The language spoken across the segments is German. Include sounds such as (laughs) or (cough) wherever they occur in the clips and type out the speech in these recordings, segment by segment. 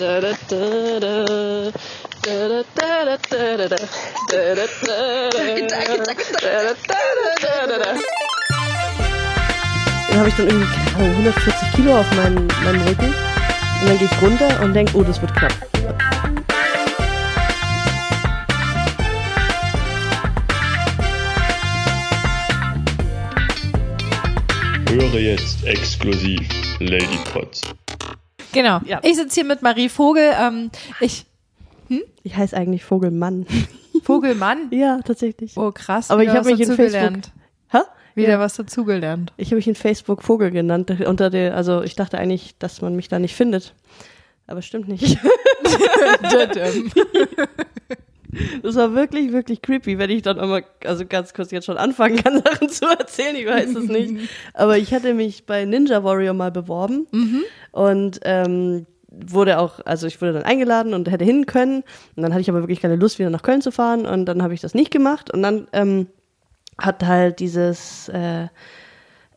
Dann habe ich dann irgendwie, keine Ahnung, 140 Kilo auf meinen, meinem Rücken. Und dann gehe ich runter und denke, oh, das wird knapp. Höre jetzt exklusiv Lady Pots. Genau. Ja. Ich sitze hier mit Marie Vogel. Ähm, ich Ich heiße eigentlich Vogelmann. (laughs) Vogelmann. ja, tatsächlich. Oh krass. Aber ich habe mich in dazugelernt. Hä? Wieder Ja. was dazugelernt. Ich habe mich in Facebook Vogel genannt. Unter der, also ich dachte eigentlich, dass man mich da nicht findet. Aber stimmt nicht. (laughs) (laughs) Das war wirklich, wirklich creepy, wenn ich dann immer, also ganz kurz jetzt schon anfangen kann, (laughs) Sachen zu erzählen, ich weiß es nicht. Aber ich hatte mich bei Ninja Warrior mal beworben und ähm, wurde auch, also ich wurde dann eingeladen und hätte hin können. Und dann hatte ich aber wirklich keine Lust, wieder nach Köln zu fahren und dann habe ich das nicht gemacht. Und dann ähm, hat halt dieses, äh,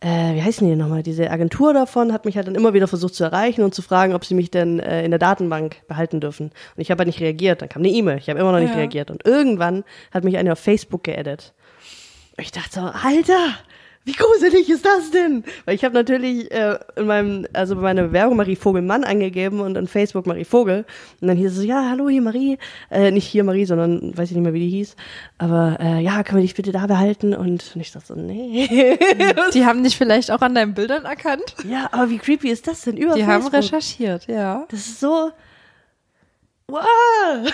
äh, wie heißen die nochmal, diese Agentur davon hat mich halt dann immer wieder versucht zu erreichen und zu fragen, ob sie mich denn äh, in der Datenbank behalten dürfen. Und ich habe halt nicht reagiert. Dann kam eine E-Mail. Ich habe immer noch nicht Ja. reagiert. Und irgendwann hat mich eine auf Facebook geaddet. Und ich dachte so, Alter, wie gruselig ist das denn? Weil ich habe natürlich äh, in meinem, also bei meiner Bewerbung Marie Vogelmann angegeben und in Facebook Marie Vogel. Und dann hieß es so, ja, hallo, hier Marie. Äh, nicht hier Marie, sondern weiß ich nicht mehr, wie die hieß. Aber äh, ja, können wir dich bitte da behalten? Und, und ich dachte so, nee. (laughs) Die (laughs) haben dich vielleicht auch an deinen Bildern erkannt. ja, aber wie creepy ist das denn? Über Die haben Facebook. recherchiert, ja. Das ist so. Wow. (laughs)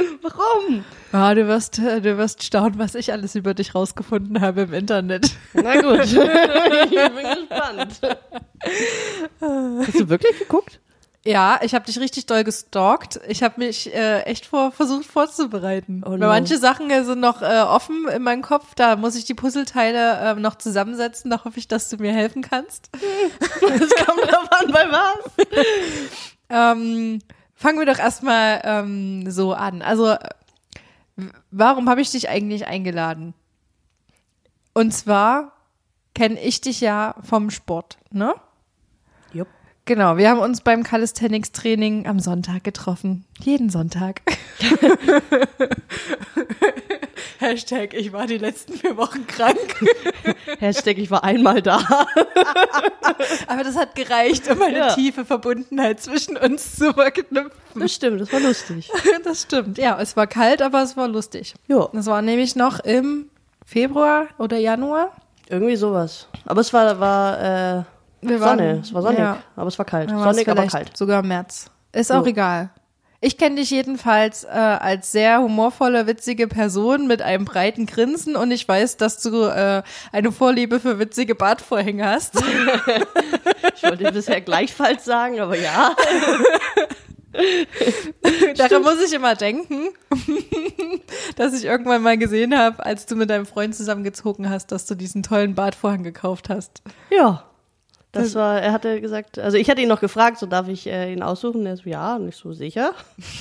(laughs) Warum? Ah, du wirst, du wirst staunen, was ich alles über dich rausgefunden habe im Internet. Na gut. (laughs) ich bin gespannt. Hast du wirklich geguckt? Ja, ich habe dich richtig doll gestalkt. Ich habe mich äh, echt vor, versucht vorzubereiten. Oh Weil no. manche Sachen äh, sind noch äh, offen in meinem Kopf. Da muss ich die Puzzleteile äh, noch zusammensetzen. Da hoffe ich, dass du mir helfen kannst. (laughs) Das kommt drauf an, bei was? Ähm, fangen wir doch erstmal ähm, so an. Also, warum habe ich dich eigentlich eingeladen? Und zwar kenne ich dich ja vom Sport, ne? Jupp. Genau, wir haben uns beim Calisthenics-Training am Sonntag getroffen. Jeden Sonntag. (laughs) Hashtag, ich war die letzten vier Wochen krank. (laughs) Hashtag, ich war einmal da. (laughs) Aber das hat gereicht, um eine Ja. tiefe Verbundenheit zwischen uns zu verknüpfen. Das stimmt, das war lustig. (laughs) Das stimmt. Ja, es war kalt, aber es war lustig. Jo, Das war nämlich noch im Februar oder Januar. irgendwie sowas. Aber es war, war äh, Wir Sonne. waren- Es war sonnig, ja. aber es war kalt. Sonnig, aber kalt. Sogar März. Ist auch Jo. egal. Ich kenne dich jedenfalls äh, als sehr humorvolle, witzige Person mit einem breiten Grinsen und ich weiß, dass du äh, eine Vorliebe für witzige Bartvorhänge hast. (laughs) Ich wollte bisher gleichfalls sagen, aber ja. (laughs) Daran muss ich immer denken, (laughs) dass ich irgendwann mal gesehen habe, als du mit deinem Freund zusammengezogen hast, dass du diesen tollen Bartvorhang gekauft hast. Ja. Das war, er hatte gesagt, also ich hatte ihn noch gefragt, so darf ich äh, ihn aussuchen? Er so, ja, nicht so sicher.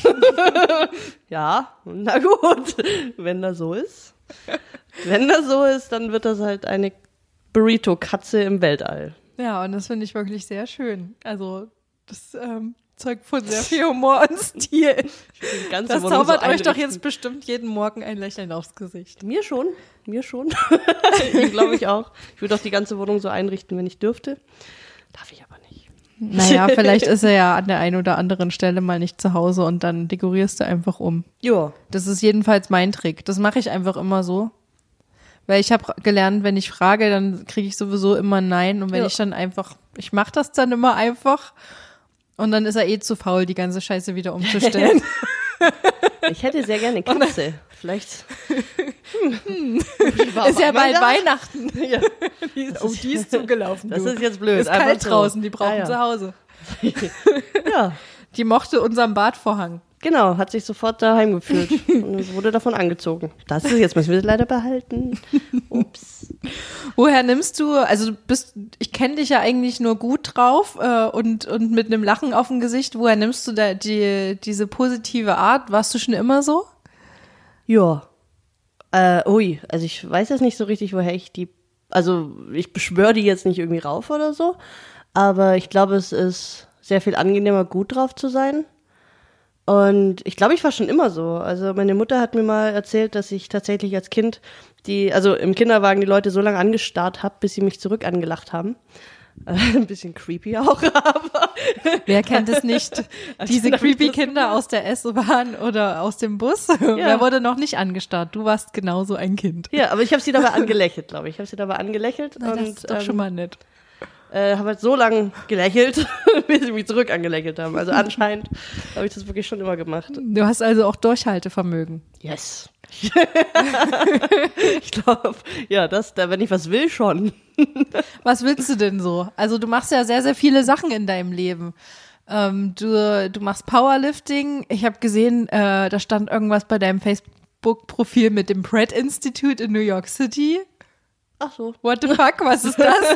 (laughs) ja, na gut, wenn das so ist. Wenn das so ist, dann wird das halt eine Burrito-Katze im Weltall. Ja, und das finde ich wirklich sehr schön. Also, das ähm, zeugt von sehr viel Humor und Stil. Das Wohnung so zaubert euch doch jetzt bestimmt jeden Morgen ein Lächeln aufs Gesicht. Mir schon, mir schon. (laughs) ich glaube ich auch. Ich würde auch die ganze Wohnung so einrichten, wenn ich dürfte. Darf ich aber nicht. Naja, (laughs) vielleicht ist er ja an der einen oder anderen Stelle mal nicht zu Hause und dann dekorierst du einfach um. Ja. Das ist jedenfalls mein Trick. Das mache ich einfach immer so. Weil ich habe gelernt, wenn ich frage, dann kriege ich sowieso immer ein Nein. Und wenn Ja. ich dann einfach, ich mache das dann immer einfach. Und dann ist er eh zu faul, die ganze Scheiße wieder (laughs) umzustellen. Ich hätte sehr gerne eine Katze. Vielleicht. Hm. Ich war ist ja bald. Weihnachten. (laughs) Ja. Die ist, oh, die ist zugelaufen. Das du. ist jetzt blöd. Ist einfach kalt so. draußen, die brauchen Ah, ja. zu Hause. (laughs) (laughs) Ja, Die mochte unseren Badvorhang. Genau. Hat sich sofort daheim gefühlt (laughs) und wurde davon angezogen. Das ist jetzt müssen wir das leider behalten. (laughs) Ups. Woher nimmst du, also du bist, ich kenne dich ja eigentlich nur gut drauf äh, und, und mit einem Lachen auf dem Gesicht. Woher nimmst du da die, diese positive Art? Warst du schon immer so? Ja. Äh, ui, also ich weiß jetzt nicht so richtig, woher ich die. Also ich beschwöre die jetzt nicht irgendwie rauf oder so, aber ich glaube, es ist sehr viel angenehmer, gut drauf zu sein. Und ich glaube, ich war schon immer so. Also meine Mutter hat mir mal erzählt, dass ich tatsächlich als Kind die, also im Kinderwagen die Leute so lange angestarrt habe, bis sie mich zurück angelacht haben. (laughs) Ein bisschen creepy auch, (laughs) aber Wer kennt es nicht? (laughs) Diese creepy das- Kinder aus der S-Bahn oder aus dem Bus. Wer wurde noch nicht angestarrt? Du warst genauso ein Kind. ja, aber ich habe sie dabei angelächelt, glaube ich. Ich habe sie dabei angelächelt Na, das und ist doch ähm, schon mal nett. Äh, habe halt so lange gelächelt, (laughs) bis sie mich zurück angelächelt haben. Also anscheinend (laughs) habe ich das wirklich schon immer gemacht. Du hast also auch Durchhaltevermögen. Yes. (laughs) ich glaube, ja, das, da, wenn ich was will, schon. Was willst du denn so? Also du machst ja sehr, sehr viele Sachen in deinem Leben. Ähm, du, du machst Powerlifting. Ich habe gesehen, äh, da stand irgendwas bei deinem Facebook-Profil mit dem Pratt Institute in New York City. Ach so. What the fuck? Was ist das?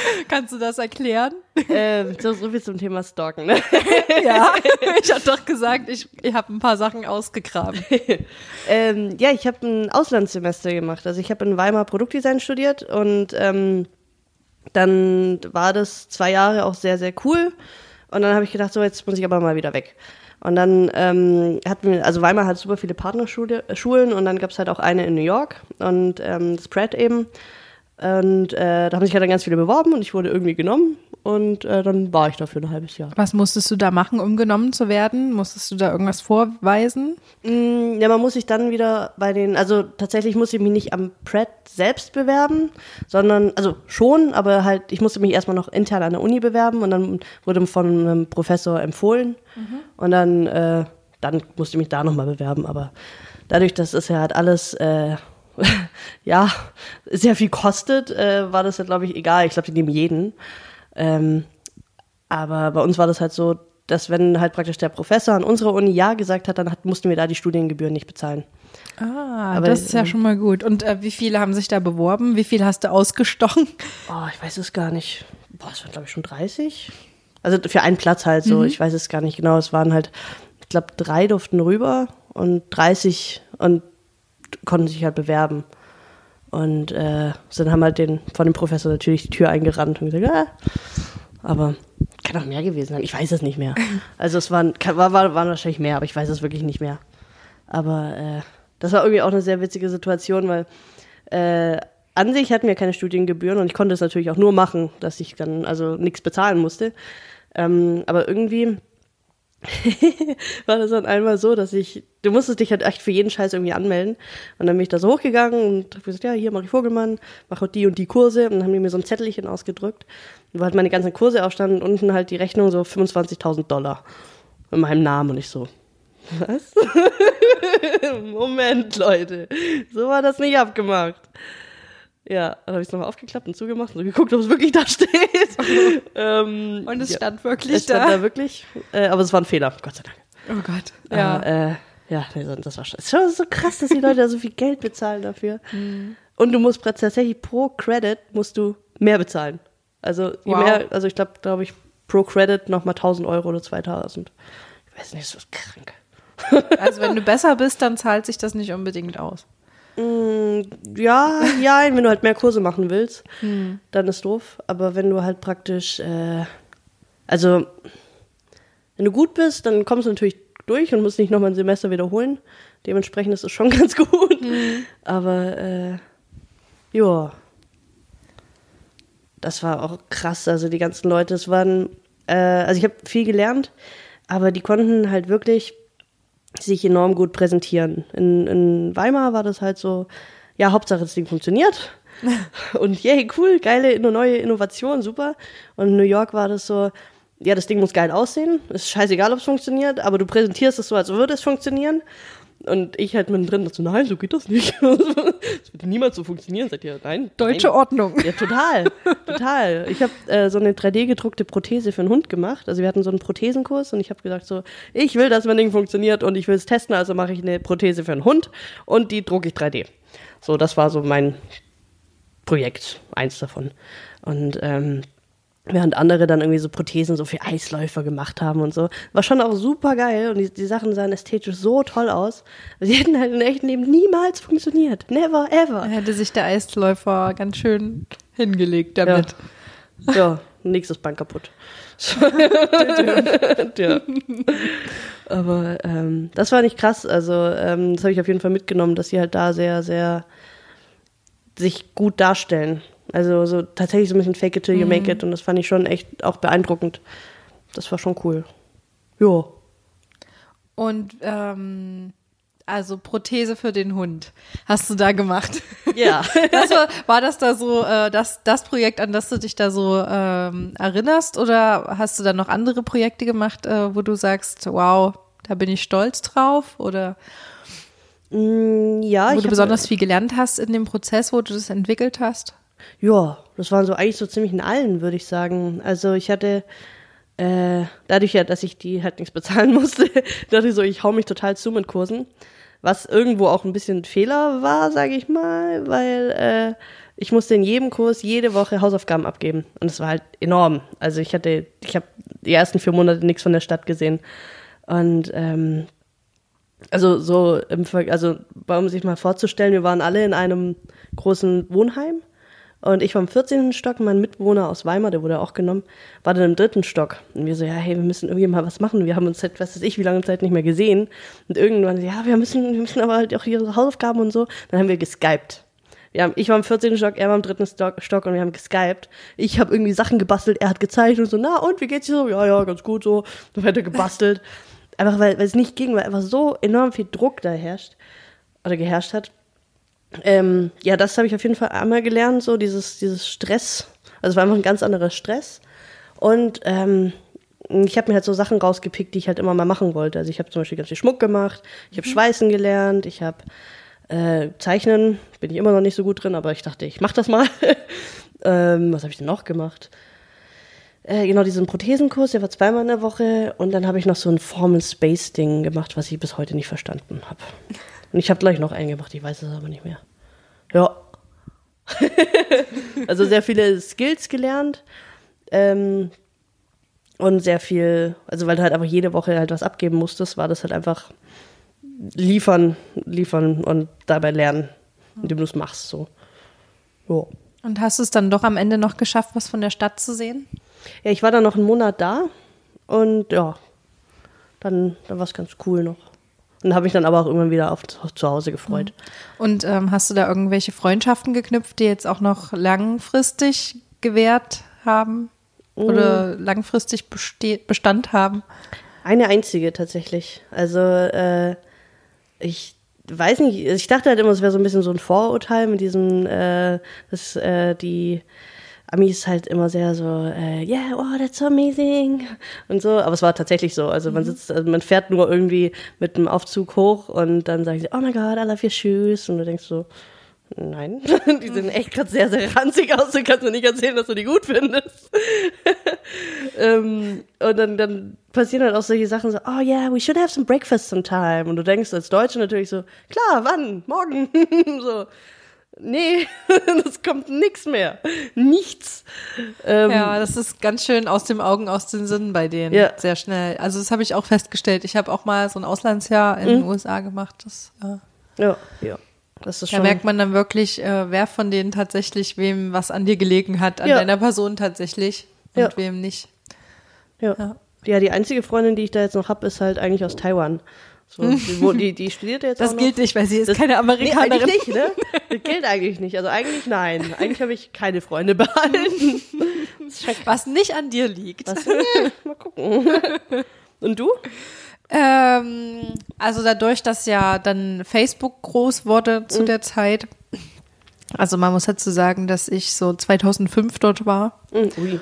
(laughs) Kannst du das erklären? ähm, so, so viel zum Thema Stalken. Ne? (laughs) Ja, ich habe doch gesagt, ich, ich habe ein paar Sachen ausgegraben. (laughs) ähm, ja, ich habe ein Auslandssemester gemacht. Also ich habe in Weimar Produktdesign studiert und ähm, dann war das zwei Jahre auch sehr, sehr cool. Und dann habe ich gedacht, so jetzt muss ich aber mal wieder weg. Und dann ähm, hatten wir, also Weimar hat super viele Partnerschulen und dann gab es halt auch eine in New York und ähm, das Pratt eben. Und äh, da haben sich halt dann ganz viele beworben und ich wurde irgendwie genommen und äh, dann war ich da für ein halbes Jahr. Was musstest du da machen, um genommen zu werden? Musstest du da irgendwas vorweisen? Mm, Ja, man muss sich dann wieder bei den, also tatsächlich musste ich mich nicht am Pratt selbst bewerben, sondern, also schon, aber halt, ich musste mich erstmal noch intern an der Uni bewerben und dann wurde von einem Professor empfohlen und dann, äh, dann musste ich mich da nochmal bewerben, aber dadurch, dass es ja halt alles, äh, (laughs) ja, sehr viel kostet, äh, war das ja, glaube ich, egal. Ich glaube, die nehmen jeden. Ähm, aber bei uns war das halt so, dass wenn halt praktisch der Professor an unserer Uni Ja gesagt hat, dann hat, mussten wir da die Studiengebühren nicht bezahlen. Ah, Aber, das ist ja ähm, schon mal gut. Und äh, wie viele haben sich da beworben? Wie viele hast du ausgestochen? (laughs) Oh, ich weiß es gar nicht. Boah, es waren glaube ich schon 30. Also für einen Platz halt so. Ich weiß es gar nicht genau. Es waren halt, ich glaube, drei durften rüber und 30 und konnten sich halt bewerben. Und äh, dann haben halt den, von dem Professor natürlich die Tür eingerannt und gesagt, ah. aber kann auch mehr gewesen sein. Ich weiß es nicht mehr. (laughs) Also es waren, war, war, waren wahrscheinlich mehr, aber ich weiß es wirklich nicht mehr. Aber äh, das war irgendwie auch eine sehr witzige Situation, weil äh, an sich hatten wir keine Studiengebühren und ich konnte es natürlich auch nur machen, dass ich dann also nichts bezahlen musste. Ähm, aber irgendwie (laughs) war das dann einmal so, dass ich, du musstest dich halt echt für jeden Scheiß irgendwie anmelden. Und dann bin ich da so hochgegangen und hab gesagt, ja, hier mache ich Vogelmann, mache die und die Kurse. Und dann haben die mir so ein Zettelchen ausgedrückt, wo halt meine ganzen Kurse aufstanden und unten halt die Rechnung so 25.000 Dollar mit meinem Namen und ich so, was? (laughs) Moment, Leute, so war das nicht abgemacht. Ja, dann habe ich es nochmal aufgeklappt und zugemacht und so geguckt, ob es wirklich da steht. (laughs) ähm, Und es ja. stand wirklich Es stand da. da wirklich, äh, aber es war ein Fehler, Gott sei Dank. Oh Gott. Ja, aber, äh, ja nee, so- das war schon, es ist schon so krass, dass die Leute da so viel Geld bezahlen dafür. Und du musst tatsächlich pro Credit musst du mehr bezahlen. Also je Wow. mehr, also ich glaube, glaube ich, pro Credit nochmal 1000 Euro oder 2000. Ich weiß nicht, das ist krank. Also wenn du besser bist, dann zahlt sich das nicht unbedingt aus. Mm, Ja, ja, wenn du halt mehr Kurse machen willst, dann ist doof. Aber wenn du halt praktisch, äh, also wenn du gut bist, dann kommst du natürlich durch und musst nicht nochmal ein Semester wiederholen. Dementsprechend ist es schon (laughs) ganz gut. Aber äh, ja, das war auch krass. Also die ganzen Leute, es waren, äh, also ich habe viel gelernt, aber die konnten halt wirklich sich enorm gut präsentieren. In, in Weimar war das halt so, ja, Hauptsache das Ding funktioniert. (laughs) Und yay, cool, geile neue Innovation, super. Und in New York war das so, ja, das Ding muss geil aussehen. Ist scheißegal, ob es funktioniert, aber du präsentierst es so, als würde es funktionieren. Und ich halt mittendrin dachte, nein, so geht das nicht. (laughs) Das wird niemals so funktionieren, sagt ihr, nein. Deutsche nein. Ordnung. Ja, total, total. Ich habe äh, so eine 3D-gedruckte Prothese für einen Hund gemacht. Also wir hatten so einen Prothesenkurs und ich habe gesagt so, ich will, dass mein Ding funktioniert und ich will es testen, also mache ich eine Prothese für einen Hund und die drucke ich 3D. So, das war so mein Projekt, eins davon. Und ähm, während andere dann irgendwie so Prothesen so für Eisläufer gemacht haben und so. War schon auch super geil und die, die Sachen sahen ästhetisch so toll aus. Sie hätten halt im echten Leben niemals funktioniert. Never, ever. Da hätte sich der Eisläufer ganz schön hingelegt damit. Ja, nächstes Bein kaputt. (laughs) ja. Aber ähm, das war nicht krass. Also ähm, das habe ich auf jeden Fall mitgenommen, dass sie halt da sehr, sehr sich gut darstellen. Also so tatsächlich so ein bisschen fake it till you make it. Und das fand ich schon echt auch beeindruckend. Das war schon cool. Ja. Und ähm, also Prothese für den Hund hast du da gemacht. Ja. (laughs) Das war, war das da so äh, das, das Projekt, an das du dich da so ähm, erinnerst? Oder hast du da noch andere Projekte gemacht, äh, wo du sagst, wow, da bin ich stolz drauf? Oder Mm, ja, wo du besonders viel gelernt hast in dem Prozess, wo du das entwickelt hast? Ja, das waren so eigentlich so ziemlich in allen, würde ich sagen. Also ich hatte, äh, dadurch ja, dass ich die halt nichts bezahlen (laughs) musste, dachte ich so, ich hau mich total zu mit Kursen. Was irgendwo auch ein bisschen ein Fehler war, sage ich mal, weil äh, ich musste in jedem Kurs jede Woche Hausaufgaben abgeben. Und das war halt enorm. Also ich hatte, ich habe die ersten vier Monate nichts von der Stadt gesehen. Und ähm, also so im Ver also um sich mal vorzustellen, wir waren alle in einem großen Wohnheim und ich war im 14. Stock, mein Mitbewohner aus Weimar, der wurde auch genommen, war dann im dritten Stock. Und wir so, ja, hey, wir müssen irgendwie mal was machen. Wir haben uns seit, was weiß ich, wie lange Zeit nicht mehr gesehen. Und irgendwann, ja, wir müssen, wir müssen aber halt auch ihre Hausaufgaben und so. Dann haben wir geskypt. Wir haben, ich war im 14. Stock, er war im dritten Stock, Stock und wir haben geskypt. Ich habe irgendwie Sachen gebastelt, er hat gezeigt und so, na und, wie geht's dir so? Ja, ja, ganz gut so. Dann weiter gebastelt. (laughs) Einfach weil, weil es nicht ging, weil einfach so enorm viel Druck da herrscht oder geherrscht hat. Ähm, ja, das habe ich auf jeden Fall einmal gelernt, so dieses, dieses Stress. Also es war einfach ein ganz anderer Stress. Und ähm, ich habe mir halt so Sachen rausgepickt, die ich halt immer mal machen wollte. Also ich habe zum Beispiel ganz viel Schmuck gemacht, ich habe Schweißen gelernt, ich habe äh, Zeichnen, bin ich immer noch nicht so gut drin, aber ich dachte, ich mache das mal. (laughs) ähm, was habe ich denn noch gemacht? Äh, genau, diesen Prothesenkurs, der war zweimal in der Woche. Und dann habe ich noch so ein Formal Space Ding gemacht, was ich bis heute nicht verstanden habe. (laughs) Und ich habe gleich noch einen gemacht, ich weiß es aber nicht mehr. Ja. (laughs) also sehr viele Skills gelernt. Ähm, und sehr viel, also weil du halt einfach jede Woche halt was abgeben musstest, war das halt einfach liefern, liefern und dabei lernen, indem du es machst. So. Jo. Und hast du es dann doch am Ende noch geschafft, was von der Stadt zu sehen? Ja, ich war dann noch einen Monat da und ja, dann, dann war es ganz cool noch. Und habe mich dann aber auch irgendwann wieder auf zu Hause gefreut. Und ähm, hast du da irgendwelche Freundschaften geknüpft, die jetzt auch noch langfristig gewährt haben oder langfristig beste Bestand haben? Eine einzige tatsächlich. Also äh, ich weiß nicht, ich dachte halt immer, es wäre so ein bisschen so ein Vorurteil mit diesem, äh, dass äh, die Amis halt immer sehr so, äh, yeah, oh, that's so amazing und so. Aber es war tatsächlich so. Also man sitzt, also man fährt nur irgendwie mit dem Aufzug hoch und dann sagen sie, oh my God, I love your shoes. Und du denkst so, nein, (laughs) die sehen echt gerade sehr, sehr ranzig aus. Du kannst mir nicht erzählen, dass du die gut findest. (laughs) ähm, und dann, dann passieren halt auch solche Sachen so, oh yeah, we should have some breakfast sometime. Und du denkst als Deutsche natürlich so, klar, wann? Morgen. (laughs) so. Nee, (laughs) das kommt nix mehr. Nichts. Ähm, Ja, das ist ganz schön aus dem Augen, aus den Sinnen bei denen. Ja. Sehr schnell. Also das habe ich auch festgestellt. Ich habe auch mal so ein Auslandsjahr in den USA gemacht. Das, äh, ja, ja. Das ist da schon. merkt man dann wirklich, äh, wer von denen tatsächlich wem was an dir gelegen hat, an Ja. deiner Person tatsächlich und Ja. wem nicht. ja. Ja. ja, die einzige Freundin, die ich da jetzt noch hab, ist halt eigentlich aus Taiwan. So, die, die, die studiert jetzt Das gilt nicht, weil sie ist Das- keine Nee, Amerikanerin. eigentlich nicht, ne? Das gilt eigentlich nicht. Also eigentlich nein. Eigentlich habe ich keine Freunde behalten. Was nicht an dir liegt. Was? Nee, mal gucken. Und du? Ähm, also dadurch, dass ja dann Facebook groß wurde zu der Zeit. Also man muss dazu sagen, dass ich so 2005 dort war. Hm, Ui.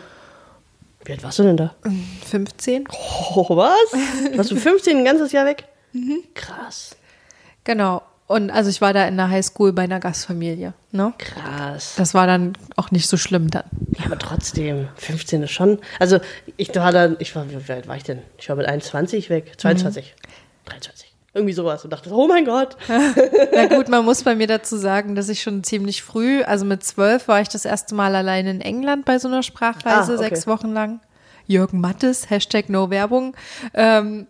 Wie alt warst du denn da? 15. Oh, was? Warst du 15 ein ganzes Jahr weg? Krass. Genau. Und also ich war da in der Highschool bei einer Gastfamilie. Ne? Krass. Das war dann auch nicht so schlimm dann. Ja, aber trotzdem, 15 ist schon. Also, ich war dann, ich war, wie alt war ich denn? Ich war mit 21 weg. 22, 23. Irgendwie sowas. Und dachte, oh mein Gott. (laughs) Na gut, man (laughs) muss bei mir dazu sagen, dass ich schon ziemlich früh, also mit zwölf war ich das erste Mal allein in England bei so einer Sprachreise, Ah, okay. sechs Wochen lang. Jürgen Mattes, Hashtag No Werbung. Ähm,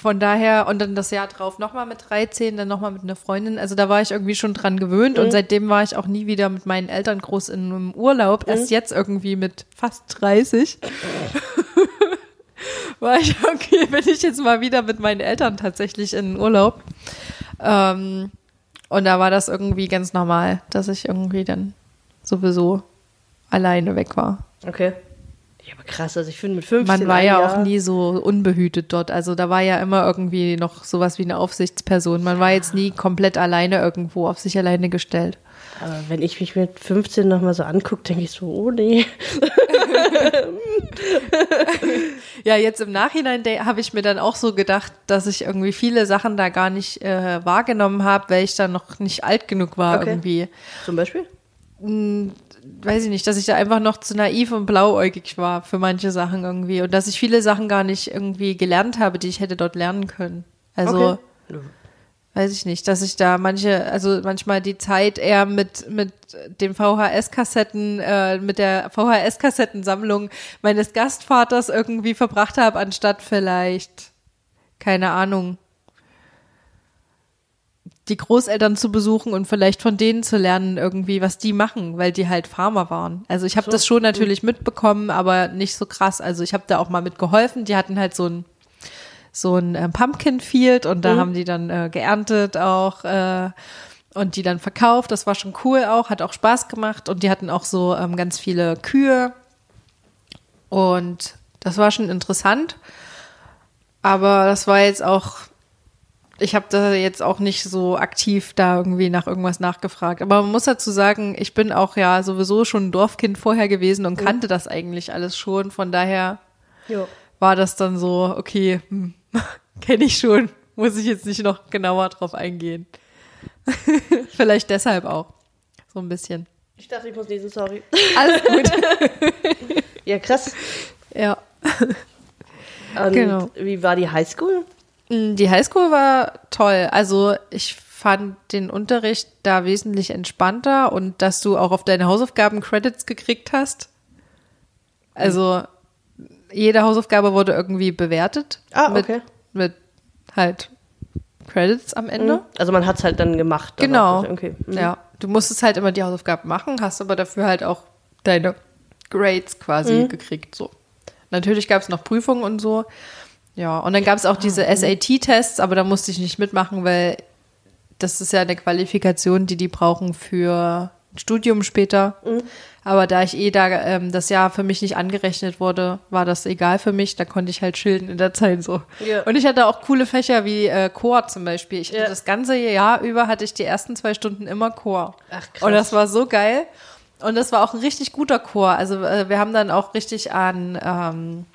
von daher, und dann das Jahr drauf nochmal mit 13, dann nochmal mit einer Freundin. Also da war ich irgendwie schon dran gewöhnt und seitdem war ich auch nie wieder mit meinen Eltern groß in einem Urlaub. Erst jetzt irgendwie mit fast 30. (laughs) war ich, okay, bin ich jetzt mal wieder mit meinen Eltern tatsächlich in Urlaub. Ähm, und da war das irgendwie ganz normal, dass ich irgendwie dann sowieso alleine weg war. Okay. Ja, aber krass, also ich finde mit 15 Man war ja Jahr, auch nie so unbehütet dort. Also da war ja immer irgendwie noch sowas wie eine Aufsichtsperson. Man war jetzt nie komplett alleine irgendwo auf sich alleine gestellt. Aber wenn ich mich mit 15 nochmal so angucke, denke ich so, oh nee. (laughs) Ja, jetzt im Nachhinein habe ich mir dann auch so gedacht, dass ich irgendwie viele Sachen da gar nicht äh, wahrgenommen habe, weil ich dann noch nicht alt genug war Okay. irgendwie. Zum Beispiel? Weiß ich nicht, dass ich da einfach noch zu naiv und blauäugig war für manche Sachen irgendwie und dass ich viele Sachen gar nicht irgendwie gelernt habe, die ich hätte dort lernen können. Also Okay. weiß ich nicht, dass ich da manche, also manchmal die Zeit eher mit, mit den VHS-Kassetten, äh, mit der VHS-Kassettensammlung meines Gastvaters irgendwie verbracht habe, anstatt vielleicht, keine Ahnung, die Großeltern zu besuchen und vielleicht von denen zu lernen irgendwie, was die machen, weil die halt Farmer waren. Also ich habe das schon natürlich mitbekommen, aber nicht so krass. Also ich habe da auch mal mitgeholfen. Die hatten halt so ein so ein ähm, Pumpkin Field und da haben die dann äh, geerntet auch äh, und die dann verkauft. Das war schon cool auch, hat auch Spaß gemacht und die hatten auch so ähm, ganz viele Kühe und das war schon interessant. Aber das war jetzt auch, ich habe da jetzt auch nicht so aktiv da irgendwie nach irgendwas nachgefragt. Aber man muss dazu sagen, ich bin auch ja sowieso schon ein Dorfkind vorher gewesen und kannte das eigentlich alles schon. Von daher Jo. war das dann so, okay, hm, (laughs) kenne ich schon, muss ich jetzt nicht noch genauer drauf eingehen. (laughs) Vielleicht deshalb auch. So ein bisschen. Ich dachte, ich muss lesen, sorry. Alles gut. (laughs) Ja, krass. ja. Und Genau. wie war die Highschool? Mm, Die Highschool war toll. Also ich fand den Unterricht da wesentlich entspannter und dass du auch auf deine Hausaufgaben Credits gekriegt hast. Also jede Hausaufgabe wurde irgendwie bewertet. Ah, mit, okay. Mit halt Credits am Ende. Also man hat es halt dann gemacht. Genau. Okay. Mhm. Ja, du musstest halt immer die Hausaufgaben machen, hast aber dafür halt auch deine Grades quasi Mhm. gekriegt. So. Natürlich gab es noch Prüfungen und so. Ja, und dann gab es auch diese SAT-Tests, aber da musste ich nicht mitmachen, weil das ist ja eine Qualifikation, die die brauchen für ein Studium später. Mhm. Aber da ich eh da ähm, das Jahr für mich nicht angerechnet wurde, war das egal für mich. Da konnte ich halt schilden in der Zeit so. Ja. Und ich hatte auch coole Fächer wie äh, Chor zum Beispiel. Ich hatte Ja. das ganze Jahr über hatte ich die ersten zwei Stunden immer Chor. Ach, krass. Und das war so geil. Und das war auch ein richtig guter Chor. Also äh, wir haben dann auch richtig an ähm,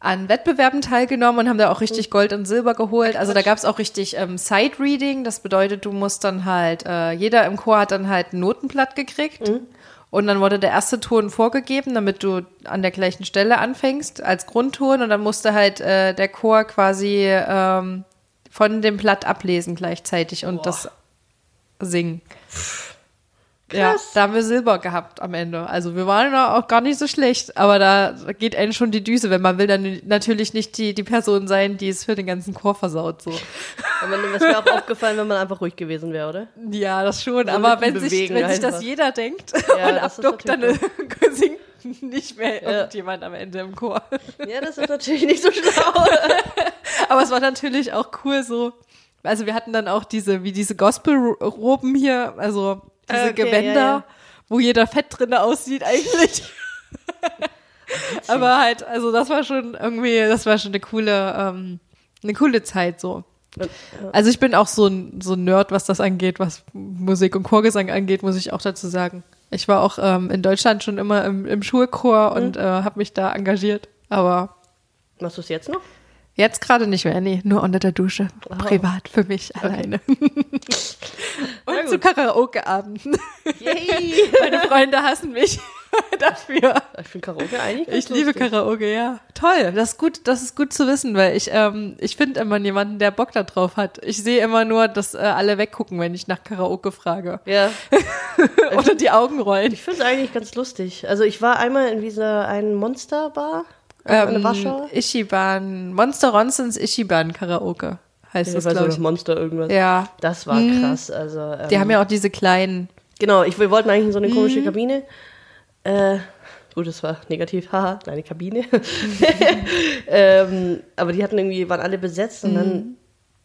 an Wettbewerben teilgenommen und haben da auch richtig Gold und Silber geholt. Also da gab es auch richtig ähm, Side-Reading. Das bedeutet, du musst dann halt, äh, jeder im Chor hat dann halt ein Notenblatt gekriegt. Und dann wurde der erste Ton vorgegeben, damit du an der gleichen Stelle anfängst als Grundton. Und dann musste halt äh, der Chor quasi ähm, von dem Blatt ablesen gleichzeitig und das singen. Ja, Krass. da haben wir Silber gehabt am Ende. Also wir waren da auch gar nicht so schlecht, aber da geht einen schon die Düse, wenn man will dann natürlich nicht die, die Person sein, die es für den ganzen Chor versaut. So. Aber das wäre auch (laughs) aufgefallen, wenn man einfach ruhig gewesen wäre, oder? Ja, das schon, So aber wenn sich, wenn sich das jeder denkt Ja, (laughs) und abduckt, dann (laughs) singt nicht mehr Ja. irgendjemand am Ende im Chor. Ja, das ist natürlich nicht so schlau. Aber es war natürlich auch cool so. Also wir hatten dann auch diese, wie diese Gospel-Roben hier, also diese Okay, Gewänder, ja, ja. wo jeder fett drinne aussieht eigentlich. (laughs) Aber halt, also das war schon irgendwie, das war schon eine coole, ähm, eine coole Zeit so. Also ich bin auch so ein, so ein Nerd, was das angeht, was Musik und Chorgesang angeht, muss ich auch dazu sagen. Ich war auch ähm, in Deutschland schon immer im, im Schulchor und äh, habe mich da engagiert. Aber Machst du es jetzt noch? Jetzt gerade nicht mehr, nee, nur unter der Dusche. Privat für mich alleine. (laughs) Und zu Karaoke-Abenden. Yay! (laughs) Meine Freunde hassen mich (laughs) dafür. Ich finde Karaoke eigentlich Ich liebe lustig. Karaoke, ja. Toll, das ist gut, das ist gut zu wissen, weil ich, ähm, ich finde immer jemanden, der Bock da drauf hat. Ich sehe immer nur, dass äh, alle weggucken, wenn ich nach Karaoke frage. Ja, Oder die Augen rollen. ich finde es eigentlich ganz lustig. Also ich war einmal in dieser einen Monsterbar. Ähm, Warschauer? Ichiban, Monster Ronsons Ichiban Karaoke heißt Ich das, glaube ich. Monster irgendwas. Ja, Das war krass. Also, ähm, die haben ja auch diese kleinen. Genau, ich, wir wollten eigentlich in so eine Mhm. komische Kabine. Äh, gut, das war negativ, (laughs) haha, kleine Kabine. (laughs) ähm, aber die hatten irgendwie, waren alle besetzt und Mhm. dann,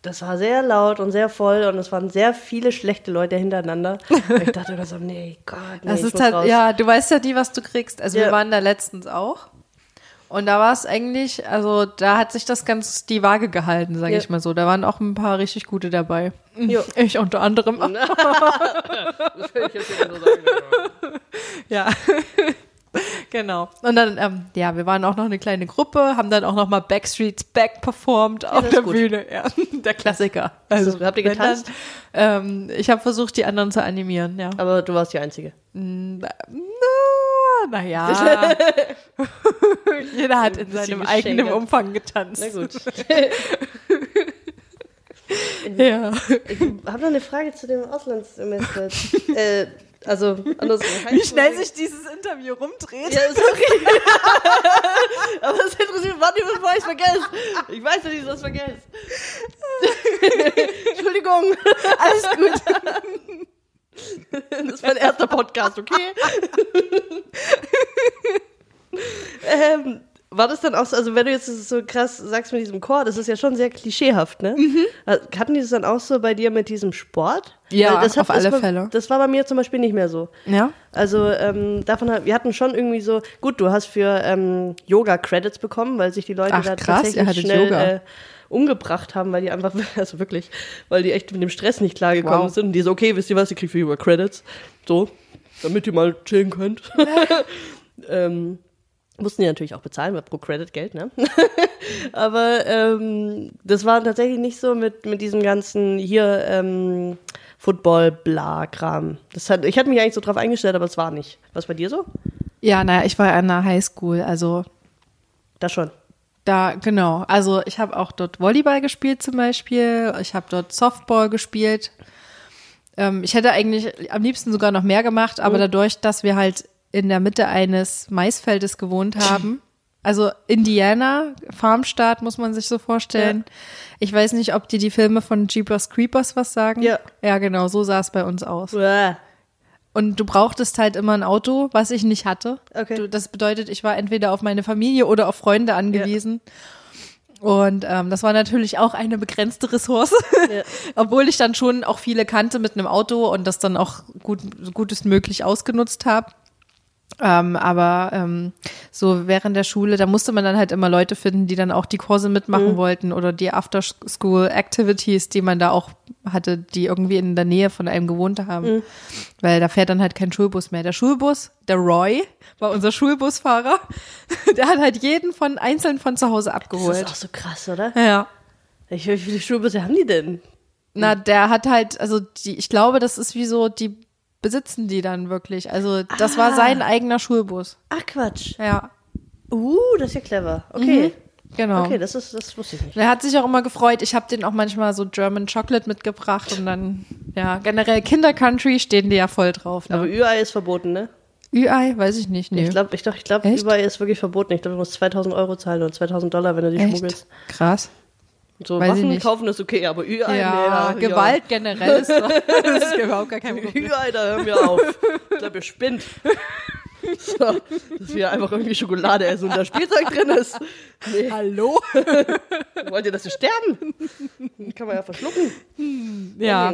das war sehr laut und sehr voll und es waren sehr viele schlechte Leute hintereinander. (laughs) Und ich dachte immer so, nee, Gott, nee, Das ist halt, raus. ja, du weißt ja nie, was du kriegst. Also wir Ja. waren da letztens auch. Und da war es eigentlich, also da hat sich das ganz die Waage gehalten, sage Ja. ich mal so. Da waren auch ein paar richtig gute dabei. Jo. (laughs) Ich unter anderem. (laughs) Das will ich jetzt nicht so sagen. Ja. (laughs) genau. Und dann, ähm, ja, wir waren auch noch eine kleine Gruppe, haben dann auch noch mal Backstreets Back performt auf das ist der gut. Bühne. Ja, der Klassiker. Also, habt ihr wenn getanzt? Dann, ähm, ich habe versucht, die anderen zu animieren, ja. Aber du warst die Einzige. Na, naja. (laughs) Jeder hat in seinem eigenen. Umfang getanzt. Na gut. (laughs) Ja. Ich habe noch eine Frage zu dem Auslandssemester. (laughs) äh, also, andersrum. Wie schnell sich dieses Interview rumdreht. Ja, sorry. Aber das interessiert Warte, bevor ich es vergesse. Ich weiß dass ich das vergesse. Entschuldigung. Alles gut. Das ist mein erster Podcast, okay? ähm, war das dann auch so, also wenn du jetzt so krass sagst mit diesem Chor, das ist ja schon sehr klischeehaft, ne? Also, Hatten die das dann auch so bei dir mit diesem Sport? Ja, das auf das alle war, Fälle. Das war bei mir zum Beispiel nicht mehr so. Ja. Also ähm, davon wir hatten schon irgendwie so, gut, du hast für ähm, Yoga Credits bekommen, weil sich die Leute Ach, da krass, tatsächlich schnell Yoga. Äh, umgebracht haben, weil die einfach, (laughs) also wirklich, weil die echt mit dem Stress nicht klargekommen Wow. sind. Und die so, okay, wisst ihr was, ihr kriegt für Yoga Credits. So, damit ihr mal chillen könnt. (laughs) ähm, mussten die natürlich auch bezahlen, weil pro Credit Geld, ne? (laughs) Aber ähm, das war tatsächlich nicht so mit, mit diesem ganzen hier ähm, Football-Bla-Kram. Das hat, ich hatte mich eigentlich so drauf eingestellt, aber es war nicht. Was bei dir so? Ja, naja, ich war an der Highschool, also Das schon. Da, genau. Also ich habe auch dort Volleyball gespielt zum Beispiel. Ich habe dort Softball gespielt. Ähm, ich hätte eigentlich am liebsten sogar noch mehr gemacht, aber dadurch, dass wir halt in der Mitte eines Maisfeldes gewohnt (laughs) haben, also Indiana, Farmstaat, muss man sich so vorstellen. Ich weiß nicht, ob dir die Filme von Jeepers Creepers was sagen. Ja. Ja, genau, so sah es bei uns aus. Uah. Und du brauchtest halt immer ein Auto, was ich nicht hatte. Okay. Du, das bedeutet, ich war entweder auf meine Familie oder auf Freunde angewiesen. Und ähm, das war natürlich auch eine begrenzte Ressource, Ja. (laughs) obwohl ich dann schon auch viele kannte mit einem Auto und das dann auch gut, so gut ist möglich ausgenutzt habe. Ähm, aber ähm, so während der Schule, da musste man dann halt immer Leute finden, die dann auch die Kurse mitmachen wollten oder die After-School-Activities, die man da auch hatte, die irgendwie in der Nähe von einem gewohnt haben. Weil da fährt dann halt kein Schulbus mehr. Der Schulbus, der Roy, war unser Schulbusfahrer. (laughs) Der hat halt jeden von einzeln von zu Hause Das ist abgeholt. auch so krass, oder? Ja. Ich, wie viele Schulbusse haben die denn? Na, der hat halt, also die, ich glaube, das ist wie so, die besitzen die dann wirklich. Also das war Ah. sein eigener Schulbus. Ach Quatsch. Ja, Uh, das ist ja clever. Okay. genau. Okay, das ist, das wusste ich nicht. Er hat sich auch immer gefreut. Ich habe den auch manchmal so German Chocolate mitgebracht und dann, ja, generell Kindercountry stehen die ja voll drauf. Aber Ne? Ü-Ei ist verboten, ne? Ü-Ei, weiß ich nicht. Nee. Ich glaube, ich, ich glaube, Echt? Ü-Ei ist wirklich verboten. Ich glaube, du musst 2000 Euro zahlen oder 2000 Dollar, wenn du die schmuggelst. Krass. So, Weiß ich Waffen kaufen ist okay, aber Ü-Ei, Ja, nee, Gewalt generell ist doch (laughs) das ist überhaupt gar kein Ja. Problem. Ü-Ei, da hören wir auf. Ich glaube, ihr spinnt. So, dass wir einfach irgendwie Schokolade essen und da Spielzeug drin ist. Nee, Hallo? (laughs) wollt ihr, dass wir sterben? Kann man ja verschlucken. Ja.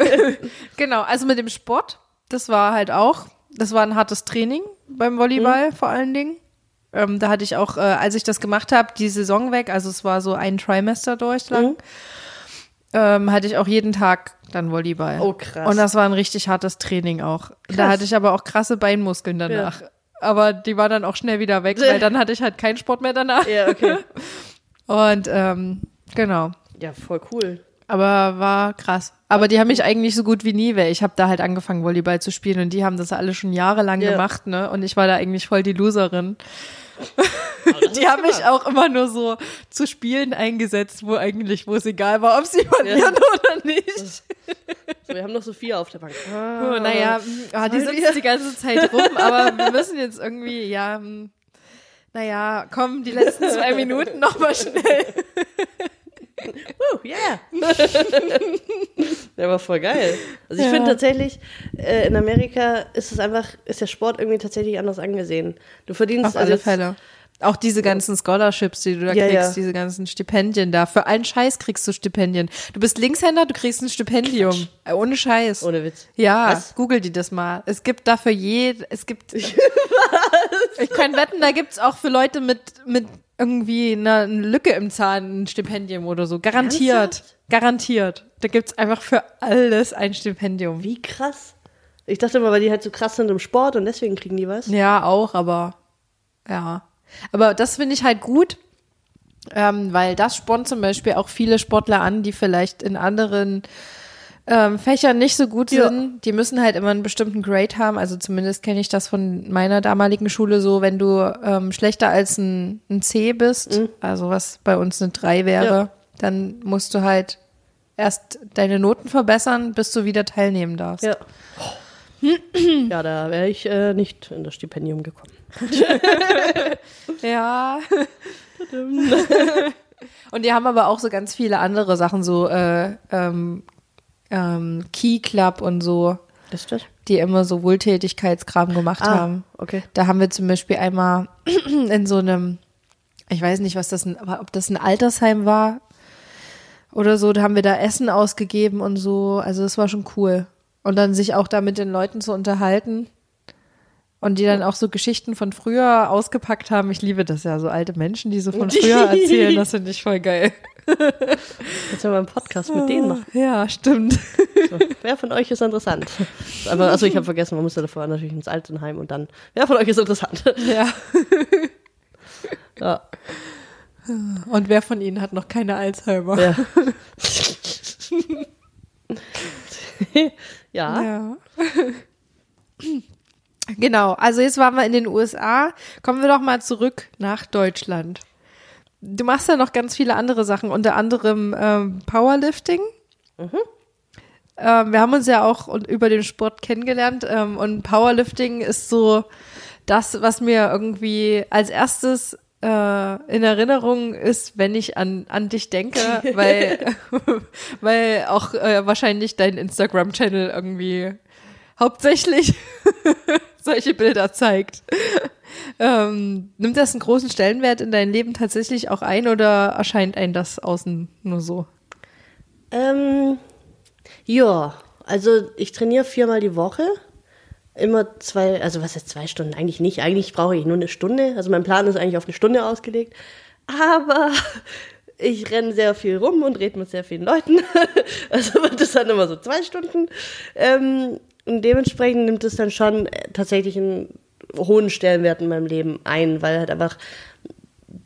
(laughs) genau, also mit dem Sport, das war halt auch, das war ein hartes Training beim Volleyball vor allen Dingen. Ähm, da hatte ich auch, äh, als ich das gemacht habe, die Saison weg, also es war so ein Trimester durch lang, ähm, hatte ich auch jeden Tag dann Volleyball. Oh, krass. Und das war ein richtig hartes Training auch. Da Krass. hatte ich aber auch krasse Beinmuskeln danach. Aber die waren dann auch schnell wieder weg, (laughs) weil dann hatte ich halt keinen Sport mehr danach. Ja, okay. (laughs) Und ähm, genau. Ja, voll cool. Aber war krass. Aber die haben mich eigentlich so gut wie nie, weil ich habe da halt angefangen, Volleyball zu spielen und die haben das alle schon jahrelang Ja. gemacht, ne? Und ich war da eigentlich voll die Loserin. Die haben mich auch immer nur so zu Spielen eingesetzt, wo eigentlich, wo es egal war, ob sie verlieren oder nicht. So, wir haben noch Sophia auf der Bank. (laughs) Oh, naja, mm, ah, die sitzt die ganze Zeit rum, aber wir müssen jetzt irgendwie, ja, mm, Naja, komm, die letzten zwei Minuten noch mal schnell. (laughs) Oh, yeah. (laughs) Der war voll geil. Also ich Ja. finde tatsächlich, äh, in Amerika ist es einfach, ist der Sport irgendwie tatsächlich anders angesehen. Du verdienst Auf alle alles- Fälle. Auch diese ganzen Scholarships, die du da Ja, kriegst, ja. diese ganzen Stipendien da. Für einen Scheiß kriegst du Stipendien. Du bist Linkshänder, du kriegst ein Stipendium. Äh, Ohne Scheiß. Ohne Witz. Ja, Was? google die das mal. Es gibt dafür je, es gibt. (laughs) Ich kann wetten, da gibt's auch für Leute mit, mit irgendwie einer eine Lücke im Zahn ein Stipendium oder so. Garantiert. Ernsthaft? Garantiert. Da gibt's einfach für alles ein Stipendium. Wie krass. Ich dachte immer, weil die halt so krass sind im Sport und deswegen kriegen die was. Ja, auch, aber ja. Aber das finde ich halt gut, ähm, weil das spornt zum Beispiel auch viele Sportler an, die vielleicht in anderen ähm, Fächern nicht so gut Ja. sind. Die müssen halt immer einen bestimmten Grade haben. Also zumindest kenne ich das von meiner damaligen Schule so, wenn du ähm, schlechter als ein, ein C bist, also was bei uns eine 3 wäre, Ja. dann musst du halt erst deine Noten verbessern, bis du wieder teilnehmen darfst. Ja. Ja, da wäre ich äh, nicht in das Stipendium gekommen. (laughs) Ja. Und die haben aber auch so ganz viele andere Sachen, so äh, ähm, ähm, Key Club und so, Das das? die immer so Wohltätigkeitskram gemacht Ah, haben. okay. Da haben wir zum Beispiel einmal (clears throat) in so einem, ich weiß nicht, was das, ein, ob das ein Altersheim war oder so, da haben wir da Essen ausgegeben und so. Also das war schon cool. Und dann sich auch da mit den Leuten zu unterhalten. Und die dann auch so Geschichten von früher ausgepackt haben. Ich liebe das ja, so alte Menschen, die so von (laughs) früher erzählen. Das finde ich voll geil. (laughs) Jetzt haben wir einen Podcast mit denen machen. Ja, stimmt. So, wer von euch ist interessant? Aber also ich habe vergessen, man musste davor natürlich ins Altenheim und dann, wer von euch ist interessant? Ja. (laughs) Ja. Und wer von Ihnen hat noch keine Alzheimer? Ja. ja. Ja. Genau, also jetzt waren wir in den USA. Kommen wir doch mal zurück nach Deutschland. Du machst ja noch ganz viele andere Sachen, unter anderem ähm, Powerlifting. Ähm, wir haben uns ja auch und- über den Sport kennengelernt ähm, und Powerlifting ist so das, was mir irgendwie als erstes äh, in Erinnerung ist, wenn ich an, an dich denke, (laughs) weil, (laughs) weil auch äh, wahrscheinlich dein Instagram-Channel irgendwie hauptsächlich (laughs) solche Bilder zeigt. (laughs) Ähm, nimmt das einen großen Stellenwert in dein Leben tatsächlich auch ein oder erscheint ein das außen nur so? Ähm, ja, also ich trainiere viermal die Woche. Immer zwei, also was ist zwei Stunden? Eigentlich nicht. Eigentlich brauche ich nur eine Stunde. Also mein Plan ist eigentlich auf eine Stunde ausgelegt. Aber (laughs) ich renne sehr viel rum und rede mit sehr vielen Leuten. (laughs) Also wird es dann immer so zwei Stunden. Ähm, und dementsprechend nimmt es dann schon äh, tatsächlich einen hohen Stellenwert in meinem Leben ein, weil halt einfach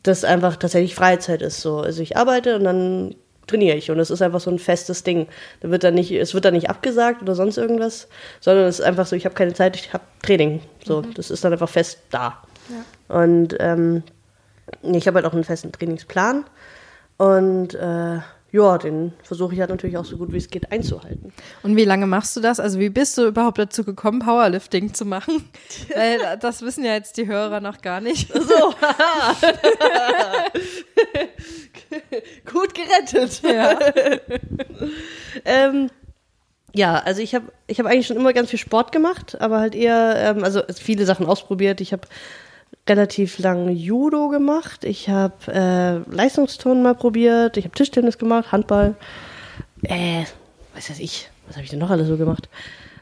das einfach tatsächlich Freizeit ist. So. Also ich arbeite und dann trainiere ich und es ist einfach so ein festes Ding. Da wird dann nicht, es wird dann nicht abgesagt oder sonst irgendwas, sondern es ist einfach so, ich habe keine Zeit, ich habe Training. So, das ist dann einfach fest da. Und ähm, ich habe halt auch einen festen Trainingsplan und äh, ja, den versuche ich halt natürlich auch so gut wie es geht einzuhalten. Und wie lange machst du das? Also wie bist du überhaupt dazu gekommen, Powerlifting zu machen? (laughs) Weil das wissen ja jetzt die Hörer noch gar nicht. So, (laughs) gut gerettet. Ja. Ähm, ja, also ich habe ich hab eigentlich schon immer ganz viel Sport gemacht, aber halt eher, ähm, also viele Sachen ausprobiert. Ich habe relativ lang Judo gemacht, ich habe äh, Leistungsturnen mal probiert, ich habe Tischtennis gemacht, Handball, äh, was weiß ich, was habe ich denn noch alles so gemacht?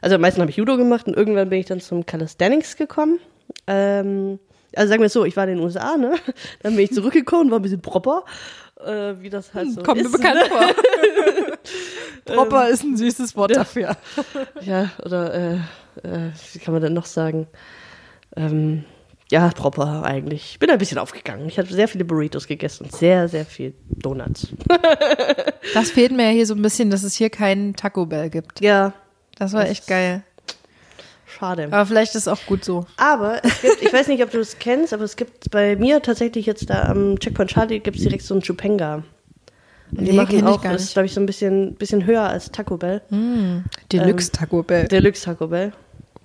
Also am meisten habe ich Judo gemacht und irgendwann bin ich dann zum Calisthenics gekommen. Ähm, also sagen wir es so, ich war in den USA, ne? (laughs) Dann bin ich zurückgekommen, war ein bisschen proper, äh, wie das halt so Kommt mir bekannt ne? vor. (laughs) Proper ist ein süßes Wort dafür. Ja, oder äh, äh, wie kann man denn noch sagen? Ähm, ja, proper eigentlich. Ich bin ein bisschen aufgegangen. Ich habe sehr viele Burritos gegessen und sehr, sehr viel Donuts. (laughs) Das fehlt mir ja hier so ein bisschen, dass es hier keinen Taco Bell gibt. Ja, Das war echt geil. schade. Aber vielleicht ist es auch gut so. Aber es gibt, ich weiß nicht, ob du es kennst, aber es gibt bei mir tatsächlich jetzt da am Checkpoint Charlie gibt es direkt so einen Chupenga. Und die Nee, machen auch, das ist glaube ich so ein bisschen, bisschen höher als Taco Bell. Deluxe Taco Bell. Deluxe Taco Bell.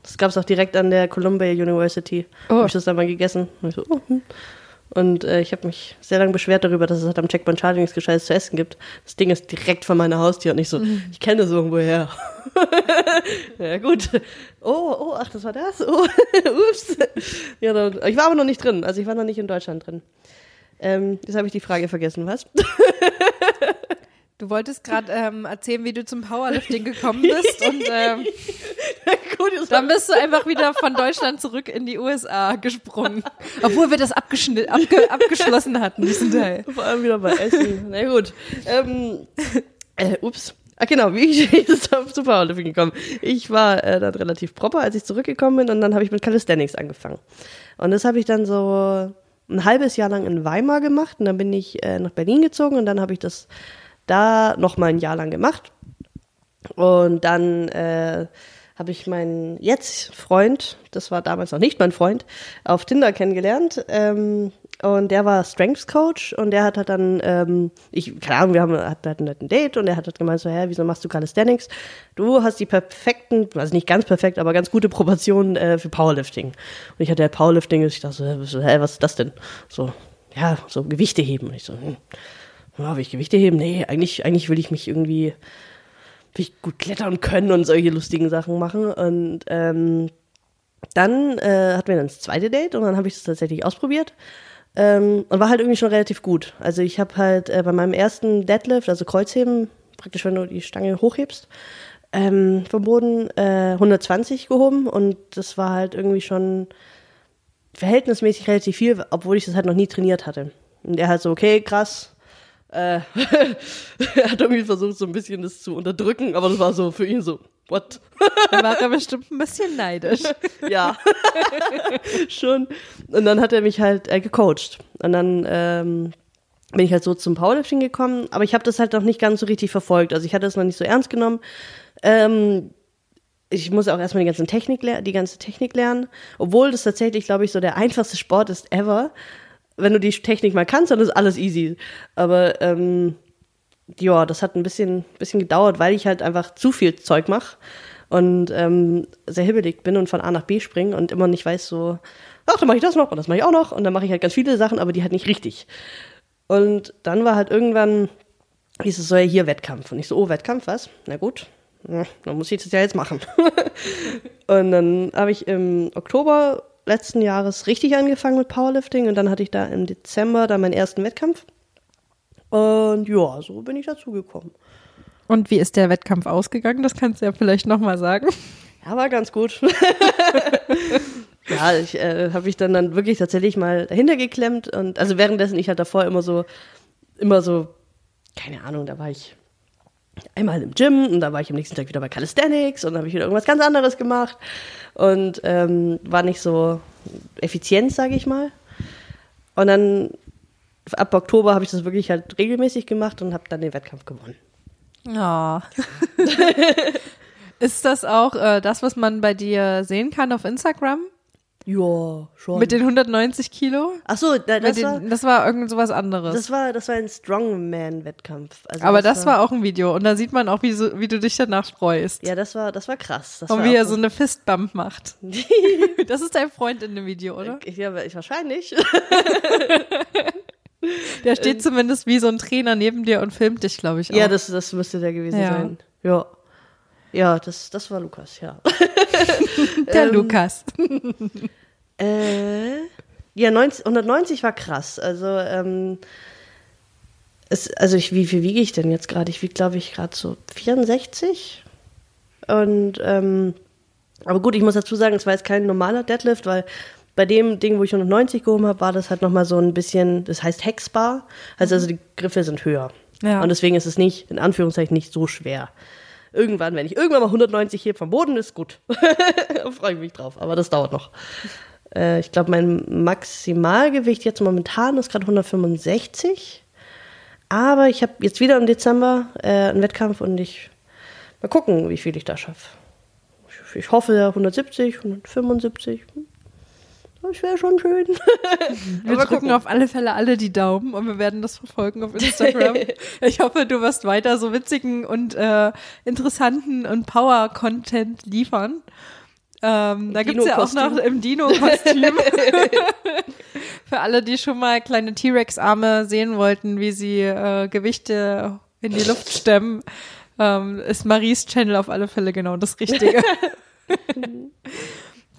Das gab es auch direkt an der Columbia University. Oh. Habe ich das da mal gegessen. Und ich so, oh, hm. Und äh, ich habe mich sehr lange beschwert darüber, dass es halt am Checkpoint Charlie nichts Gescheites zu essen gibt. Das Ding ist direkt von meiner Haustür und ich so, ich kenne das irgendwoher. (laughs) ja gut. Oh, oh, ach, das war das? Oh, (laughs) ups. Ja, dann, ich war aber noch nicht drin. Also ich war noch nicht in Deutschland drin. Ähm, jetzt habe ich die Frage vergessen, was? (laughs) Du wolltest gerade ähm, erzählen, wie du zum Powerlifting gekommen bist und ähm, (laughs) dann bist du einfach wieder von Deutschland zurück in die USA gesprungen. Obwohl wir das abge, abgeschlossen hatten, diesen Teil. Vor allem wieder bei Essen. Na gut. Ähm, äh, ups. Ah, genau, wie (laughs) ich jetzt zu Powerlifting gekommen. Ich war äh, dann relativ proper, als ich zurückgekommen bin und dann habe ich mit Calisthenics angefangen. Und das habe ich dann so ein halbes Jahr lang in Weimar gemacht und dann bin ich äh, nach Berlin gezogen und dann habe ich das da noch mal ein Jahr lang gemacht. Und dann äh, habe ich meinen jetzt Freund, das war damals noch nicht mein Freund, auf Tinder kennengelernt. Ähm, und der war Strengths Coach und der hat halt dann, ähm, ich, keine Ahnung, wir haben, hatten halt ein Date und er hat halt gemeint so, hä, wieso machst du Calisthenics? Du hast die perfekten, also nicht ganz perfekt, aber ganz gute Proportionen äh, für Powerlifting. Und ich hatte halt Powerlifting, ich dachte so, hä, was ist das denn? So, ja, so Gewichte heben. Und ich so, hm, ja, will ich Gewichte heben? Nee, eigentlich, eigentlich will ich mich irgendwie, will ich gut klettern können und solche lustigen Sachen machen. Und ähm, dann äh, hatten wir dann das zweite Date und dann habe ich es tatsächlich ausprobiert. Ähm, und war halt irgendwie schon relativ gut. Also ich habe halt äh, bei meinem ersten Deadlift, also Kreuzheben, praktisch wenn du die Stange hochhebst, ähm, vom Boden äh, 120 gehoben und das war halt irgendwie schon verhältnismäßig relativ viel, obwohl ich das halt noch nie trainiert hatte. Und er halt so, okay, krass. Äh, (laughs) er hat irgendwie versucht, so ein bisschen das zu unterdrücken, aber das war so für ihn so, what? Da war er bestimmt ein bisschen neidisch. (laughs) ja, (laughs) schon. Und dann hat er mich halt äh, gecoacht. Und dann ähm, bin ich halt so zum Powerlifting gekommen, aber ich habe das halt noch nicht ganz so richtig verfolgt. Also ich hatte es noch nicht so ernst genommen. Ähm, ich muss auch erstmal die ganze Technik, die ganze Technik lernen, obwohl das tatsächlich, glaube ich, so der einfachste Sport ist ever. Wenn du die Technik mal kannst, dann ist alles easy. Aber ähm, ja, das hat ein bisschen, bisschen gedauert, weil ich halt einfach zu viel Zeug mache und ähm, sehr hibbelig bin und von A nach B springe und immer nicht weiß so, ach, dann mache ich das noch und das mache ich auch noch und dann mache ich halt ganz viele Sachen, aber die halt nicht richtig. Und dann war halt irgendwann, hieß es so, ja, hier Wettkampf. Und ich so, oh, Wettkampf, was? Na gut, ja, dann muss ich das ja jetzt machen. (laughs) und dann habe ich im Oktober letzten Jahres richtig angefangen mit Powerlifting und dann hatte ich da im Dezember dann meinen ersten Wettkampf. Und ja, so bin ich dazugekommen. Und wie ist der Wettkampf ausgegangen? Das kannst du ja vielleicht nochmal sagen. Ja, war ganz gut. (laughs) ja, ich äh, habe mich dann, dann wirklich tatsächlich mal dahinter geklemmt und also währenddessen ich halt davor immer so, immer so, keine Ahnung, da war ich einmal im Gym und da war ich am nächsten Tag wieder bei Calisthenics und dann habe ich wieder irgendwas ganz anderes gemacht und ähm, war nicht so effizient, sage ich mal. Und dann ab Oktober habe ich das wirklich halt regelmäßig gemacht und habe dann den Wettkampf gewonnen. Ja. (laughs) ist das auch äh, das, was man bei dir sehen kann auf Instagram? Ja, schon. Mit den 190 Kilo? Ach so, da, das, den, war, das war irgend sowas anderes. das war das war ein Strongman-Wettkampf. Also Aber das war auch ein Video und da sieht man auch, wie, so, wie du dich danach freust. ja, das war das war krass. Das und war wie er so eine Fistbump macht. (laughs) (laughs) das ist dein Freund in dem Video, oder? Ich, ja, ich wahrscheinlich. (laughs) Der steht zumindest wie so ein Trainer neben dir und filmt dich, glaube ich. Auch. ja, das das müsste der gewesen Ja. sein. Ja. Ja, das das war Lukas, ja. (laughs) der ähm, Lukas. (laughs) Äh, ja, 90, 190 war krass. Also, ähm, es, also ich, wie viel wiege ich denn jetzt gerade? Ich wiege, glaube ich, gerade so 64. Und, ähm, aber gut, ich muss dazu sagen, es war jetzt kein normaler Deadlift, weil bei dem Ding, wo ich 190 gehoben habe, war das halt nochmal so ein bisschen, das heißt Hexbar. Also, also die Griffe sind höher. Ja. Und deswegen ist es nicht, in Anführungszeichen, nicht so schwer. Irgendwann, wenn ich irgendwann mal 190 heb vom Boden, ist gut. da (laughs) freue ich mich drauf. Aber das dauert noch. Äh, ich glaube, mein Maximalgewicht jetzt momentan ist gerade 165. Aber ich habe jetzt wieder im Dezember äh, einen Wettkampf und ich mal gucken, wie viel ich da schaffe. Ich, ich hoffe 170, 175. Hm. Das wäre schon schön. (laughs) Wir drücken gucken. auf alle Fälle alle die Daumen und wir werden das verfolgen auf Instagram. (laughs) ich hoffe, du wirst weiter so witzigen und äh, interessanten und Power-Content liefern. Ähm, da gibt's ja auch noch im Dino-Kostüm. (laughs) Für alle, die schon mal kleine T-Rex-Arme sehen wollten, wie sie äh, Gewichte in die Luft stemmen, ähm, ist Maries Channel auf alle Fälle genau das Richtige.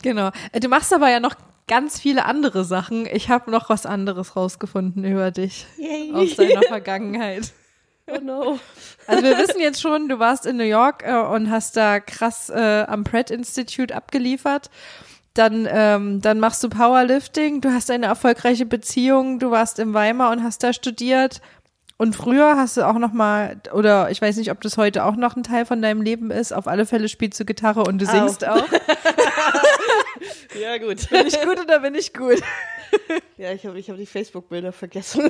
genau. Äh, Du machst aber ja noch ganz viele andere Sachen. Ich habe noch was anderes rausgefunden über dich Yay. aus deiner (laughs) Vergangenheit. Oh no. Also wir wissen jetzt schon, du warst in New York äh, und hast da krass äh, am Pratt Institute abgeliefert. Dann, ähm, dann machst du Powerlifting, du hast eine erfolgreiche Beziehung, du warst in Weimar und hast da studiert. Und früher hast du auch noch mal, oder ich weiß nicht, ob das heute auch noch ein Teil von deinem Leben ist, auf alle Fälle spielst du Gitarre und du singst auch. (laughs) Ja, gut. Bin ich gut oder bin ich gut? (laughs) Ja, ich habe ich hab die Facebook-Bilder vergessen.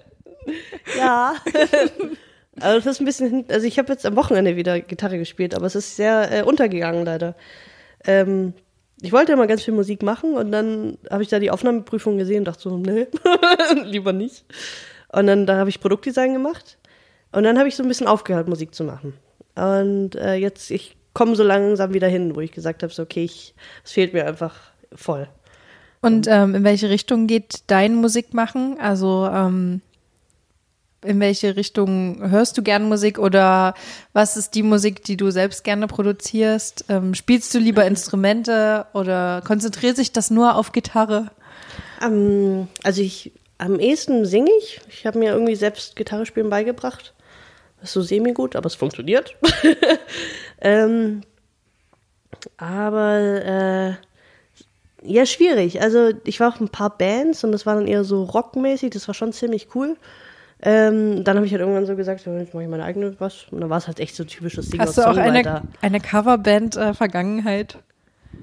(laughs) ja. (laughs) Also das ist ein bisschen, hin- also ich habe jetzt am Wochenende wieder Gitarre gespielt, aber es ist sehr äh, untergegangen leider. Ähm, ich wollte immer ganz viel Musik machen und dann habe ich da die Aufnahmeprüfung gesehen und dachte so, nee, lieber nicht. Und dann da habe ich Produktdesign gemacht und dann habe ich so ein bisschen aufgehört, Musik zu machen. Und äh, jetzt, ich komme so langsam wieder hin, wo ich gesagt habe, so, okay, ich, es fehlt mir einfach voll. Und ähm, in welche Richtung geht dein Musikmachen? Also ähm, in welche Richtung hörst du gern Musik oder was ist die Musik, die du selbst gerne produzierst? Ähm, spielst du lieber Instrumente oder konzentriert sich das nur auf Gitarre? Ähm, also ich am ehesten singe ich. Ich habe mir irgendwie selbst Gitarre spielen beigebracht. Ist so semi-gut, aber es funktioniert. (laughs) ähm, aber äh, ja, schwierig. Also ich war auch in ein paar Bands und das war dann eher so rockmäßig. Das war schon ziemlich cool. Ähm, dann habe ich halt irgendwann so gesagt, jetzt mache ich meine eigene was. Und dann war es halt echt so typisches Ding Hast du auch eine, eine Coverband-Vergangenheit?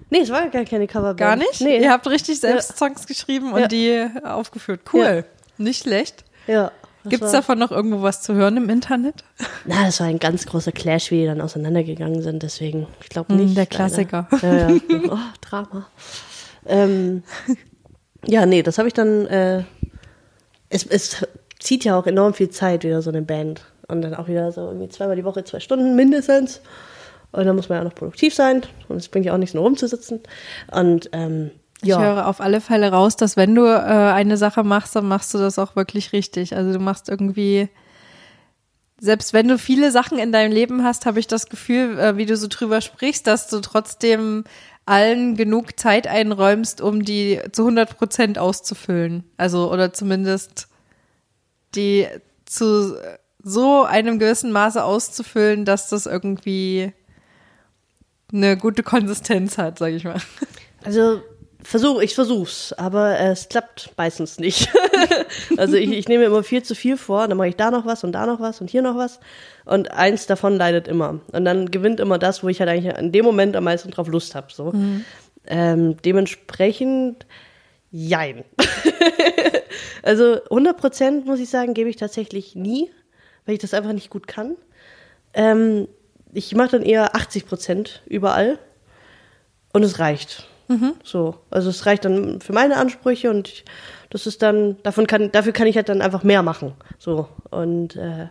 Nee, es war gar keine Coverband. Gar nicht? Nee. Ihr habt richtig selbst Songs geschrieben und Ja. die aufgeführt. Cool. Nicht schlecht. ja. Gibt es davon noch irgendwo was zu hören im Internet? Na, das war ein ganz großer Clash, wie die dann auseinandergegangen sind. Deswegen, ich glaube Hm, nicht. der. Klassiker. Ja, ja. (laughs) Oh, Drama. Ähm, ja, nee, das habe ich dann. Äh, es, es zieht ja auch enorm viel Zeit, wieder so eine Band. Und dann auch wieder so irgendwie zweimal die Woche, zwei Stunden mindestens. Und dann muss man ja auch noch produktiv sein. Und es bringt ja auch nichts nur rumzusitzen. Und ähm, Ich ja. höre auf alle Fälle raus, dass wenn du äh, eine Sache machst, dann machst du das auch wirklich richtig. Also du machst irgendwie, selbst wenn du viele Sachen in deinem Leben hast, habe ich das Gefühl, äh, wie du so drüber sprichst, dass du trotzdem allen genug Zeit einräumst, um die zu 100 Prozent auszufüllen. Also oder zumindest die zu so einem gewissen Maße auszufüllen, dass das irgendwie eine gute Konsistenz hat, sage ich mal. Also versuch, ich versuch's, aber äh, es klappt meistens nicht. (laughs) also ich, ich nehme immer viel zu viel vor, dann mache ich da noch was und da noch was und hier noch was und eins davon leidet immer. Und dann gewinnt immer das, wo ich halt eigentlich in dem Moment am meisten drauf Lust habe. So. Ähm, dementsprechend, jein. (laughs) also 100 Prozent, muss ich sagen, gebe ich tatsächlich nie, weil ich das einfach nicht gut kann. Ähm, ich mache dann eher 80 Prozent überall und es reicht. So, also es reicht dann für meine Ansprüche und ich, das ist dann, davon kann, dafür kann ich halt dann einfach mehr machen. So und äh,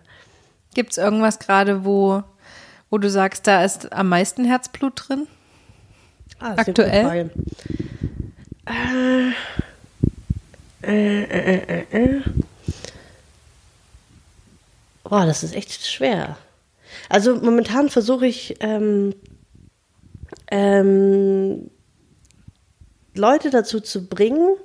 Gibt es irgendwas gerade, wo, wo du sagst, da ist am meisten Herzblut drin? ah, Aktuell? Frage. Äh, äh, äh, äh, äh. Boah, das ist echt schwer. Also momentan versuche ich ähm, ähm, Leute dazu zu bringen,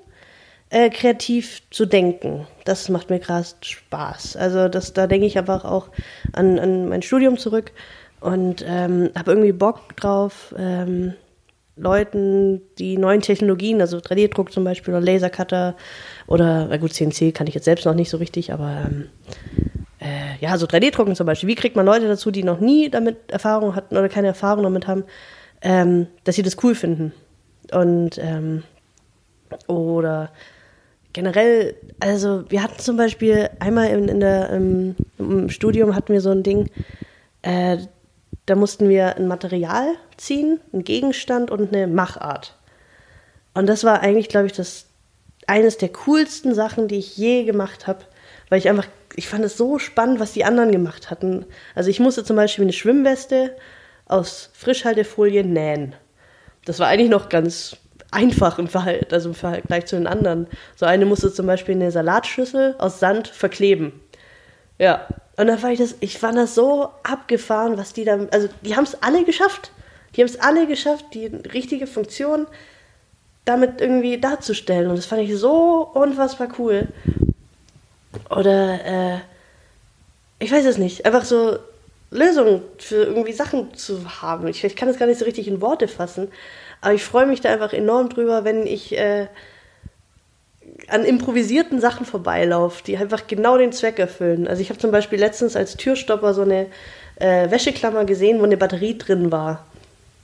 äh, kreativ zu denken. Das macht mir gerade Spaß. Also das, da denke ich einfach auch an, an mein Studium zurück und ähm, habe irgendwie Bock drauf, ähm, Leuten die neuen Technologien, also 3D-Druck zum Beispiel oder Lasercutter oder, na gut, CNC kann ich jetzt selbst noch nicht so richtig, aber ähm, äh, ja, so 3D-Drucken zum Beispiel. Wie kriegt man Leute dazu, die noch nie damit Erfahrung hatten oder keine Erfahrung damit haben, ähm, dass sie das cool finden? Und ähm, oder generell, also wir hatten zum Beispiel einmal in, in der, im, im Studium hatten wir so ein Ding, äh, da mussten wir ein Material ziehen, einen Gegenstand und eine Machart. Und das war eigentlich, glaube ich, das eines der coolsten Sachen, die ich je gemacht habe, weil ich einfach, ich fand es so spannend, was die anderen gemacht hatten. Also ich musste zum Beispiel eine Schwimmweste aus Frischhaltefolie nähen. Das war eigentlich noch ganz einfach im Verhalt, also im Vergleich zu den anderen. So eine musste zum Beispiel eine Salatschüssel aus Sand verkleben. Ja. Und dann war ich das, ich fand das so abgefahren, was die da, also die haben es alle geschafft. Die haben es alle geschafft, die richtige Funktion damit irgendwie darzustellen. Und das fand ich so unfassbar cool. Oder, äh, ich weiß es nicht, einfach so Lösungen für irgendwie Sachen zu haben. Ich, ich kann das gar nicht so richtig in Worte fassen, aber ich freue mich da einfach enorm drüber, wenn ich äh, an improvisierten Sachen vorbeilaufe, die einfach genau den Zweck erfüllen. Also ich habe zum Beispiel letztens als Türstopper so eine äh, Wäscheklammer gesehen, wo eine Batterie drin war.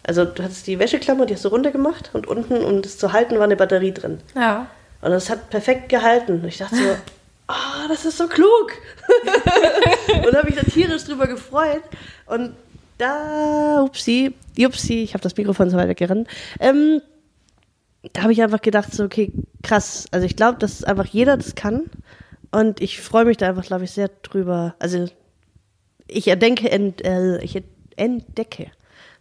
Also du hattest die Wäscheklammer, die hast du runtergemacht und unten, um das zu halten, war eine Batterie drin. Ja. Und das hat perfekt gehalten. Und ich dachte so, (laughs) ah, das ist so klug. (laughs) und habe mich da tierisch drüber gefreut. Und da, upsi, upsi, ich habe das Mikrofon so weit weggerannt. Ähm, da habe ich einfach gedacht, so, okay, krass. Also ich glaube, dass einfach jeder das kann. Und ich freue mich da einfach, glaube ich, sehr drüber. Also ich erdenke, ent, äh, ich entdecke.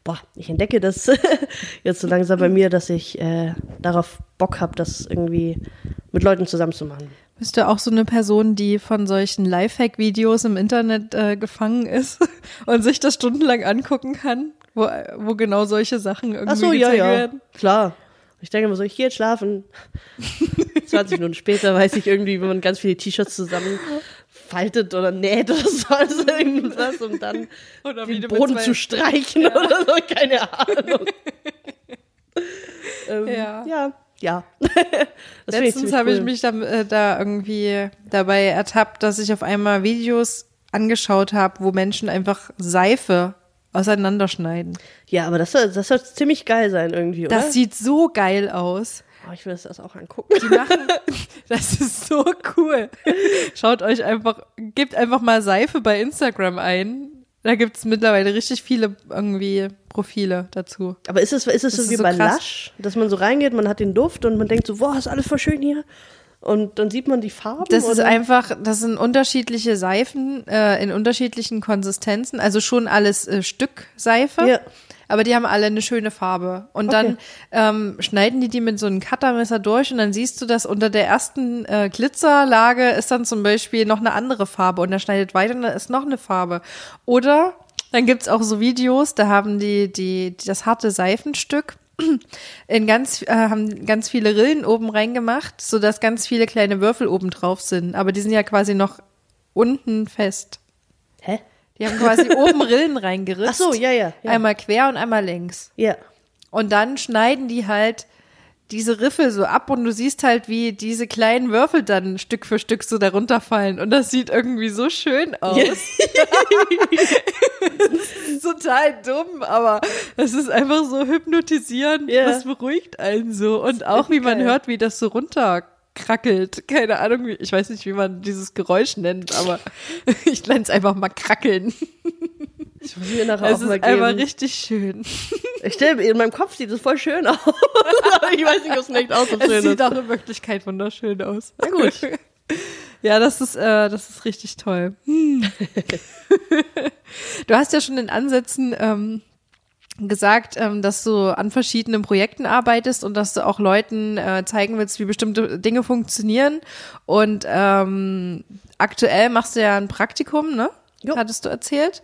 Boah, ich entdecke das (laughs) jetzt so langsam bei mir, dass ich äh, darauf Bock habe, das irgendwie mit Leuten zusammen zu machen. Bist du auch so eine Person, die von solchen Lifehack-Videos im Internet äh, gefangen ist (laughs) und sich das stundenlang angucken kann, wo, wo genau solche Sachen irgendwie Ach so, ja, ja, werden? klar. Ich denke immer so, ich gehe jetzt schlafen. (laughs) 20 Minuten später weiß ich irgendwie, wenn man ganz viele T-Shirts zusammen faltet oder näht oder so, also irgendwas, um dann Oder wie den Boden zu streichen oder so, keine Ahnung. (laughs) ähm, Ja. ja. Ja, (laughs) Das Letztens habe ich mich da, äh, da irgendwie dabei ertappt, dass ich auf einmal Videos angeschaut habe, wo Menschen einfach Seife auseinanderschneiden. Ja, aber das soll, das soll ziemlich geil sein irgendwie, oder? Das sieht so geil aus. oh, ich will das erst auch angucken. Die machen, (laughs) das ist so cool. Schaut euch einfach, gebt einfach mal Seife bei Instagram ein. Da gibt's mittlerweile richtig viele irgendwie Profile dazu. Aber ist es, ist es so ist wie so bei krass. Lush, dass man so reingeht, man hat den Duft und man denkt so, boah, ist alles voll schön hier. Und dann sieht man die Farben. Das ist oder? einfach, das sind unterschiedliche Seifen äh, in unterschiedlichen Konsistenzen, also schon alles äh, Stück Seife, Ja. Aber die haben alle eine schöne Farbe. Und dann Okay. ähm, schneiden die die mit so einem Cuttermesser durch und dann siehst du, dass unter der ersten äh, Glitzerlage ist dann zum Beispiel noch eine andere Farbe und er schneidet weiter und da ist noch eine Farbe. Oder dann gibt's auch so Videos, da haben die, die, die das harte Seifenstück (clears throat) in ganz äh, haben ganz viele Rillen oben reingemacht, so dass ganz viele kleine Würfel oben drauf sind, aber die sind ja quasi noch unten fest. Hä? Die haben quasi (laughs) oben Rillen reingeritzt. Ach so, ja, ja. ja. Einmal quer und einmal längs. Ja. Und dann schneiden die halt diese Riffel so ab und du siehst halt, wie diese kleinen Würfel dann Stück für Stück so darunter fallen. Und das sieht irgendwie so schön aus. (laughs) (laughs) total dumm, aber es ist einfach so hypnotisierend. Ja. Das beruhigt einen so. Und auch wie man geil. hört, wie das so runterkrackelt. Keine Ahnung, ich weiß nicht, wie man dieses Geräusch nennt, aber (laughs) ich nenne es einfach mal krackeln. Ich muss mir nachher Es auch ist mal einfach geben. richtig schön. Ich stelle in meinem Kopf sieht es voll schön aus. (laughs) Ich weiß nicht, ob es nicht aus so Es schön sieht ist. auch in Wirklichkeit wunderschön aus. Na gut. Ja, das ist, äh, das ist richtig toll. Hm. (laughs) du hast ja schon in Ansätzen ähm, gesagt, ähm, dass du an verschiedenen Projekten arbeitest und dass du auch Leuten äh, zeigen willst, wie bestimmte Dinge funktionieren. Und ähm, aktuell machst du ja ein Praktikum, ne? Jo. Hattest du erzählt.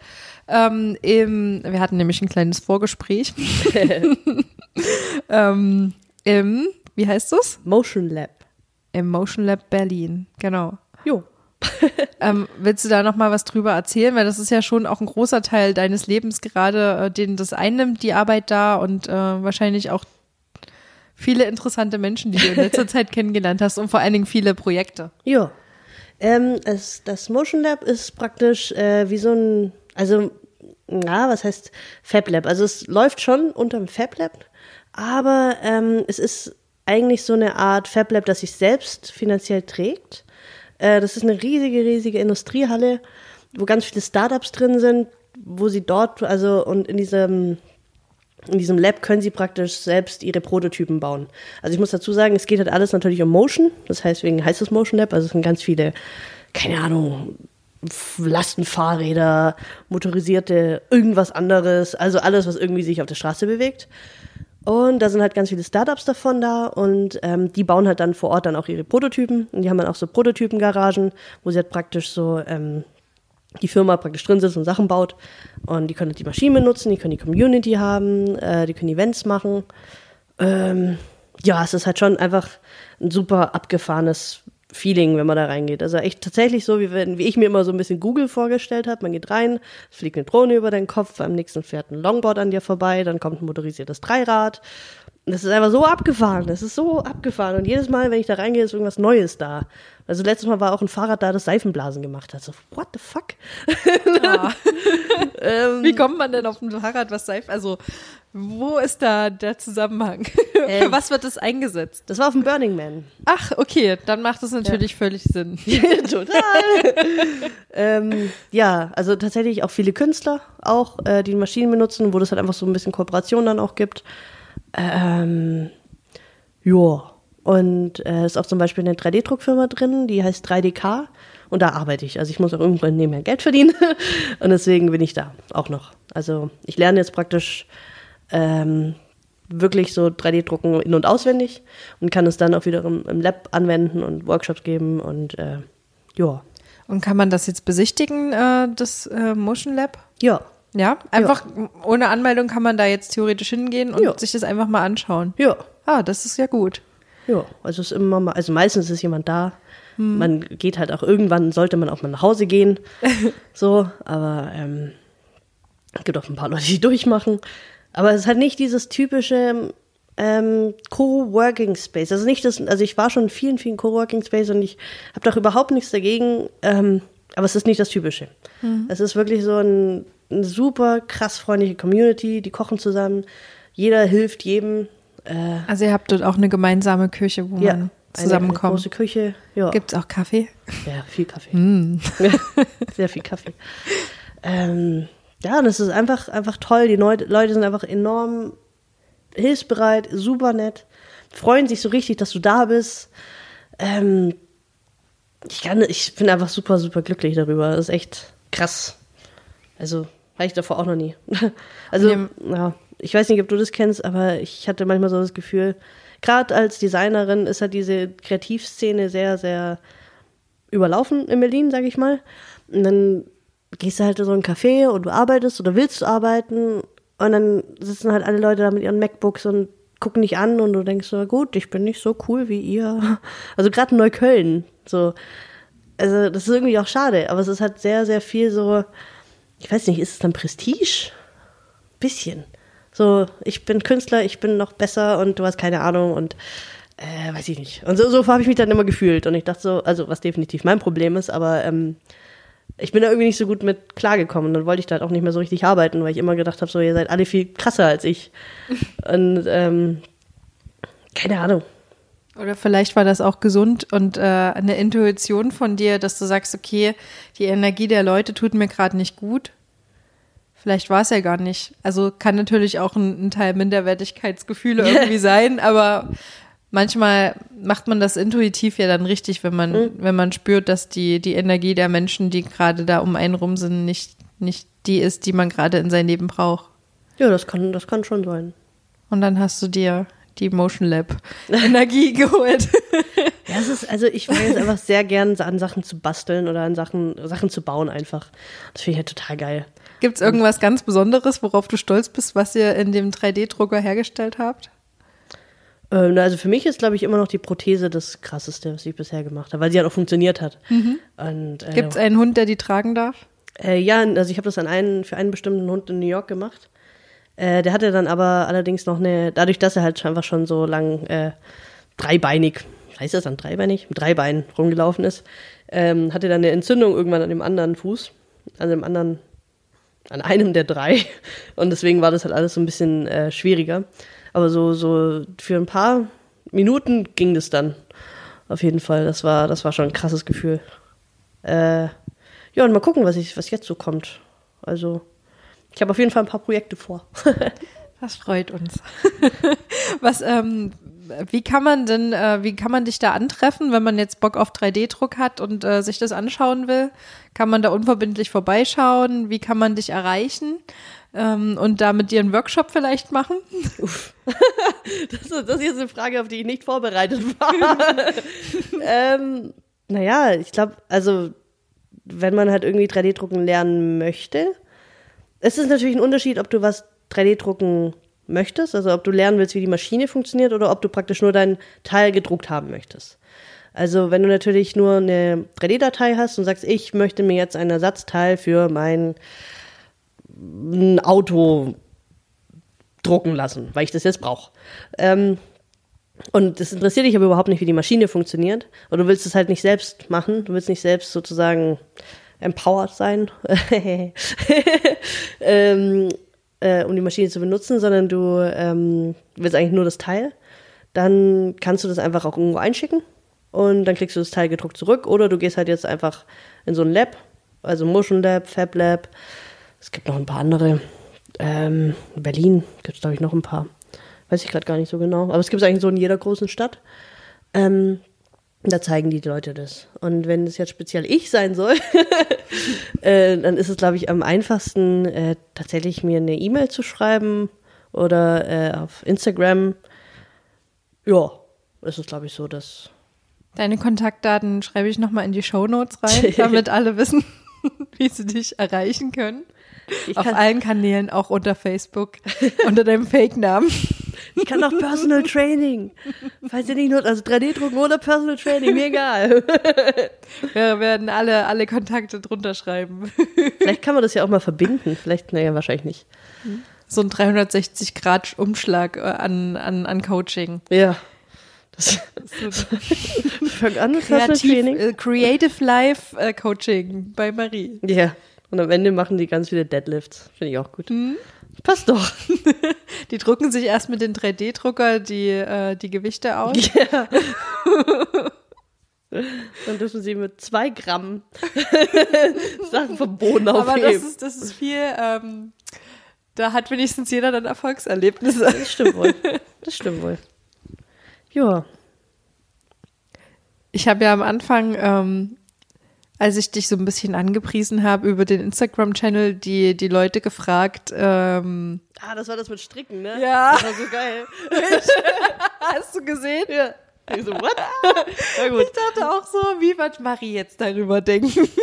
Ähm, im, wir hatten nämlich ein kleines Vorgespräch. (laughs) ähm, Im, wie heißt das? Motion Lab. Im Motion Lab Berlin, genau. Jo. (laughs) Ähm, willst du da noch mal was drüber erzählen? Weil das ist ja schon auch ein großer Teil deines Lebens gerade, äh, den das einnimmt, die Arbeit da und äh, wahrscheinlich auch viele interessante Menschen, die du in letzter (laughs) Zeit kennengelernt hast und vor allen Dingen viele Projekte. Ja. Ähm, es, das Motion Lab ist praktisch äh, wie so ein, also, na, was heißt Fab Lab? Also es läuft schon unterm Fab Lab, aber ähm, es ist eigentlich so eine Art Fab Lab, das sich selbst finanziell trägt. Äh, das ist eine riesige, riesige Industriehalle, wo ganz viele Startups drin sind, wo sie dort, also und in diesem in diesem Lab können sie praktisch selbst ihre Prototypen bauen. Also ich muss dazu sagen, es geht halt alles natürlich um Motion. Das heißt, wegen heißt es Motion Lab. Also es sind ganz viele, keine Ahnung, Lastenfahrräder, motorisierte, irgendwas anderes. Also alles, was irgendwie sich auf der Straße bewegt. Und da sind halt ganz viele Startups davon da und ähm, die bauen halt dann vor Ort dann auch ihre Prototypen. Und die haben dann auch so Prototypengaragen, wo sie halt praktisch so ähm, die Firma praktisch drin sitzt und Sachen baut. Und die können halt die Maschinen benutzen, die können die Community haben, äh, die können Events machen. Ähm, ja, es ist halt schon einfach ein super abgefahrenes Feeling, wenn man da reingeht. Also echt tatsächlich so, wie, wenn, wie ich mir immer so ein bisschen Google vorgestellt habe. Man geht rein, es fliegt eine Drohne über deinen Kopf, am nächsten fährt ein Longboard an dir vorbei, dann kommt ein motorisiertes Dreirad. Das ist einfach so abgefahren. Das ist so abgefahren. Und jedes Mal, wenn ich da reingehe, ist irgendwas Neues da. Also letztes Mal war auch ein Fahrrad da, das Seifenblasen gemacht hat. So, what the fuck? Ja. (laughs) ähm, Wie kommt man denn auf ein Fahrrad, was Seif? Also, wo ist da der Zusammenhang? (laughs) Für Ähm. was wird das eingesetzt? das war auf dem Burning Man. Ach, okay, dann macht es natürlich völlig Sinn. (laughs) Total. ähm, ja, also tatsächlich auch viele Künstler auch, äh, die Maschinen benutzen, wo das halt einfach so ein bisschen Kooperation dann auch gibt. Ähm, ja. Und äh, ist auch zum Beispiel eine 3D-Druckfirma drin, die heißt 3DK. Und da arbeite ich. Also ich muss auch irgendwann nebenher Geld verdienen. (laughs) und deswegen bin ich da auch noch. Also ich lerne jetzt praktisch ähm, wirklich so 3D-Drucken in- und auswendig und kann es dann auch wiederum im Lab anwenden und Workshops geben und äh, ja. Und kann man das jetzt besichtigen, äh, das äh, Motion Lab? Ja. Ja, einfach ohne Anmeldung kann man da jetzt theoretisch hingehen und Ja. sich das einfach mal anschauen. Ja. Ah, das ist ja gut. Ja. Also es ist immer mal, also meistens ist jemand da. Man geht halt auch irgendwann, sollte man auch mal nach Hause gehen. (laughs) so, aber ähm, es gibt auch ein paar Leute, die (laughs) durchmachen. Aber es ist halt nicht dieses typische ähm, Co-working Space. Also nicht das, also ich war schon in vielen, vielen Co-working Space und ich habe doch überhaupt nichts dagegen. Ähm, aber es ist nicht das Typische. Es ist wirklich so ein, eine super krass freundliche Community, die kochen zusammen, jeder hilft jedem. Äh, Also ihr habt dort auch eine gemeinsame Küche, wo ja, man eine, eine zusammenkommt. große Küche. Ja. Gibt's auch Kaffee? Ja, viel Kaffee. Sehr viel Kaffee. Ähm, ja, und es ist einfach, einfach toll. Die Neu Leute sind einfach enorm hilfsbereit, super nett, freuen sich so richtig, dass du da bist. Ähm, ich, kann, ich bin einfach super, super glücklich darüber. Das ist echt krass. Also, war ich davor auch noch nie. (laughs) Also, Ja. ja, ich weiß nicht, ob du das kennst, aber ich hatte manchmal so das Gefühl, gerade als Designerin ist halt diese Kreativszene sehr, sehr überlaufen in Berlin, sag ich mal. Und dann gehst du halt in so ein Café und du arbeitest oder willst du arbeiten und dann sitzen halt alle Leute da mit ihren MacBooks und gucken dich an und du denkst so, gut, ich bin nicht so cool wie ihr. (laughs) Also gerade in Neukölln, so. Also das ist irgendwie auch schade, aber es ist halt sehr, sehr viel so, ich weiß nicht, ist es dann Prestige? Bisschen. So, ich bin Künstler, ich bin noch besser und du hast keine Ahnung und äh, weiß ich nicht. Und so, so habe ich mich dann immer gefühlt. Und ich dachte so, also was definitiv mein Problem ist, aber ähm, ich bin da irgendwie nicht so gut mit klargekommen. Und dann wollte ich da halt auch nicht mehr so richtig arbeiten, weil ich immer gedacht habe, so, ihr seid alle viel krasser als ich. (laughs) Und ähm, keine Ahnung. Oder vielleicht war das auch gesund und äh, eine Intuition von dir, dass du sagst, okay, die Energie der Leute tut mir gerade nicht gut. Vielleicht war es ja gar nicht. Also kann natürlich auch ein, ein Teil Minderwertigkeitsgefühle irgendwie sein, aber manchmal macht man das intuitiv ja dann richtig, wenn man, wenn man spürt, dass die, die Energie der Menschen, die gerade da um einen rum sind, nicht, nicht die ist, die man gerade in sein Leben braucht. Ja, das kann, das kann schon sein. Und dann hast du dir die Motion Lab Energie (laughs) geholt. Ja, es ist, also ich mag es einfach sehr gern, an Sachen zu basteln oder an Sachen, Sachen zu bauen einfach. Das finde ich halt total geil. Gibt es irgendwas ganz Besonderes, worauf du stolz bist, was ihr in dem 3D-Drucker hergestellt habt? Ähm, also für mich ist, glaube ich, immer noch die Prothese das krasseste, was ich bisher gemacht habe, weil sie halt auch funktioniert hat. Und, äh, Gibt es einen Hund, der die tragen darf? Äh, ja, also ich habe das an einen, für einen bestimmten Hund in New York gemacht. Äh, der hatte dann aber allerdings noch eine, dadurch, dass er halt einfach schon so lang äh, dreibeinig, heißt das dann dreibeinig, mit drei Beinen rumgelaufen ist, ähm, hatte dann eine Entzündung irgendwann an dem anderen Fuß, an dem anderen, an einem der drei. Und deswegen war das halt alles so ein bisschen äh, schwieriger. Aber so, so für ein paar Minuten ging das dann. Auf jeden Fall. Das war, das war schon ein krasses Gefühl. Äh, ja, und mal gucken, was, ich, was jetzt so kommt. Also, ich habe auf jeden Fall ein paar Projekte vor. (laughs) Das freut uns. (laughs) Was, ähm, wie kann man denn, äh, wie kann man dich da antreffen, wenn man jetzt Bock auf 3D-Druck hat und äh, sich das anschauen will? Kann man da unverbindlich vorbeischauen? Wie kann man dich erreichen? ähm, und damit ihren Workshop vielleicht machen? (laughs) Das, ist- das ist jetzt eine Frage, auf die ich nicht vorbereitet war. (laughs) ähm, naja, ich glaube, also wenn man halt irgendwie 3D-Drucken lernen möchte, es ist natürlich ein Unterschied, ob du was 3D-Drucken möchtest, also ob du lernen willst, wie die Maschine funktioniert oder ob du praktisch nur dein Teil gedruckt haben möchtest. Also wenn du natürlich nur eine 3D-Datei hast und sagst, ich möchte mir jetzt ein Ersatzteil für mein ein Auto drucken lassen, weil ich das jetzt brauche. Ähm, und das interessiert dich aber überhaupt nicht, wie die Maschine funktioniert. Und du willst es halt nicht selbst machen. Du willst nicht selbst sozusagen empowered sein, (laughs) ähm, äh, um die Maschine zu benutzen, sondern du ähm, willst eigentlich nur das Teil. Dann kannst du das einfach auch irgendwo einschicken und dann kriegst du das Teil gedruckt zurück. Oder du gehst halt jetzt einfach in so ein Lab, also Motion Lab, Fab Lab. Es gibt noch ein paar andere. Ähm, in Berlin gibt es, glaube ich, noch ein paar. Weiß ich gerade gar nicht so genau. Aber es gibt es eigentlich so in jeder großen Stadt. Ähm, da zeigen die Leute das. Und wenn es jetzt speziell ich sein soll, (laughs) äh, dann ist es, glaube ich, am einfachsten, äh, tatsächlich mir eine E-Mail zu schreiben oder äh, auf Instagram. Ja, ist es, glaube ich, so, dass. Deine Kontaktdaten schreibe ich nochmal in die Shownotes rein, (laughs) damit alle wissen, (laughs) wie sie dich erreichen können. Ich Auf allen Kanälen, auch unter Facebook, unter deinem Fake-Namen. Ich kann auch Personal Training. Falls ihr nicht nur, also 3D-Drucken oder Personal Training, mir egal. (laughs) Wir werden alle, alle Kontakte drunter schreiben. Vielleicht kann man das ja auch mal verbinden. Vielleicht, naja, wahrscheinlich nicht. So ein 360-Grad-Umschlag äh, an, an, an Coaching. Ja. Das (laughs) fängt an mit Personal Kreativ, Training. äh, Creative Life äh, Coaching bei Marie. Ja. Und am Ende machen die ganz viele Deadlifts. Finde ich auch gut. Mhm. Passt doch. (laughs) Die drucken sich erst mit dem 3D-Drucker die, äh, die Gewichte aus. Ja. (laughs) Dann dürfen sie mit zwei Gramm (laughs) Sachen vom Boden Aber aufheben. das ist, das ist viel, ähm, da hat wenigstens jeder dann Erfolgserlebnisse. das stimmt wohl. Das stimmt wohl. Ja. Ich habe ja am Anfang, ähm, als ich dich so ein bisschen angepriesen habe über den Instagram-Channel, die, die Leute gefragt, ähm, Ah, das war das mit Stricken, ne? Ja. Das war so geil. (laughs) hast du gesehen? Ja. Ich so, what? (laughs) Na gut. Ich dachte auch so, wie wird Marie jetzt darüber denken? (laughs)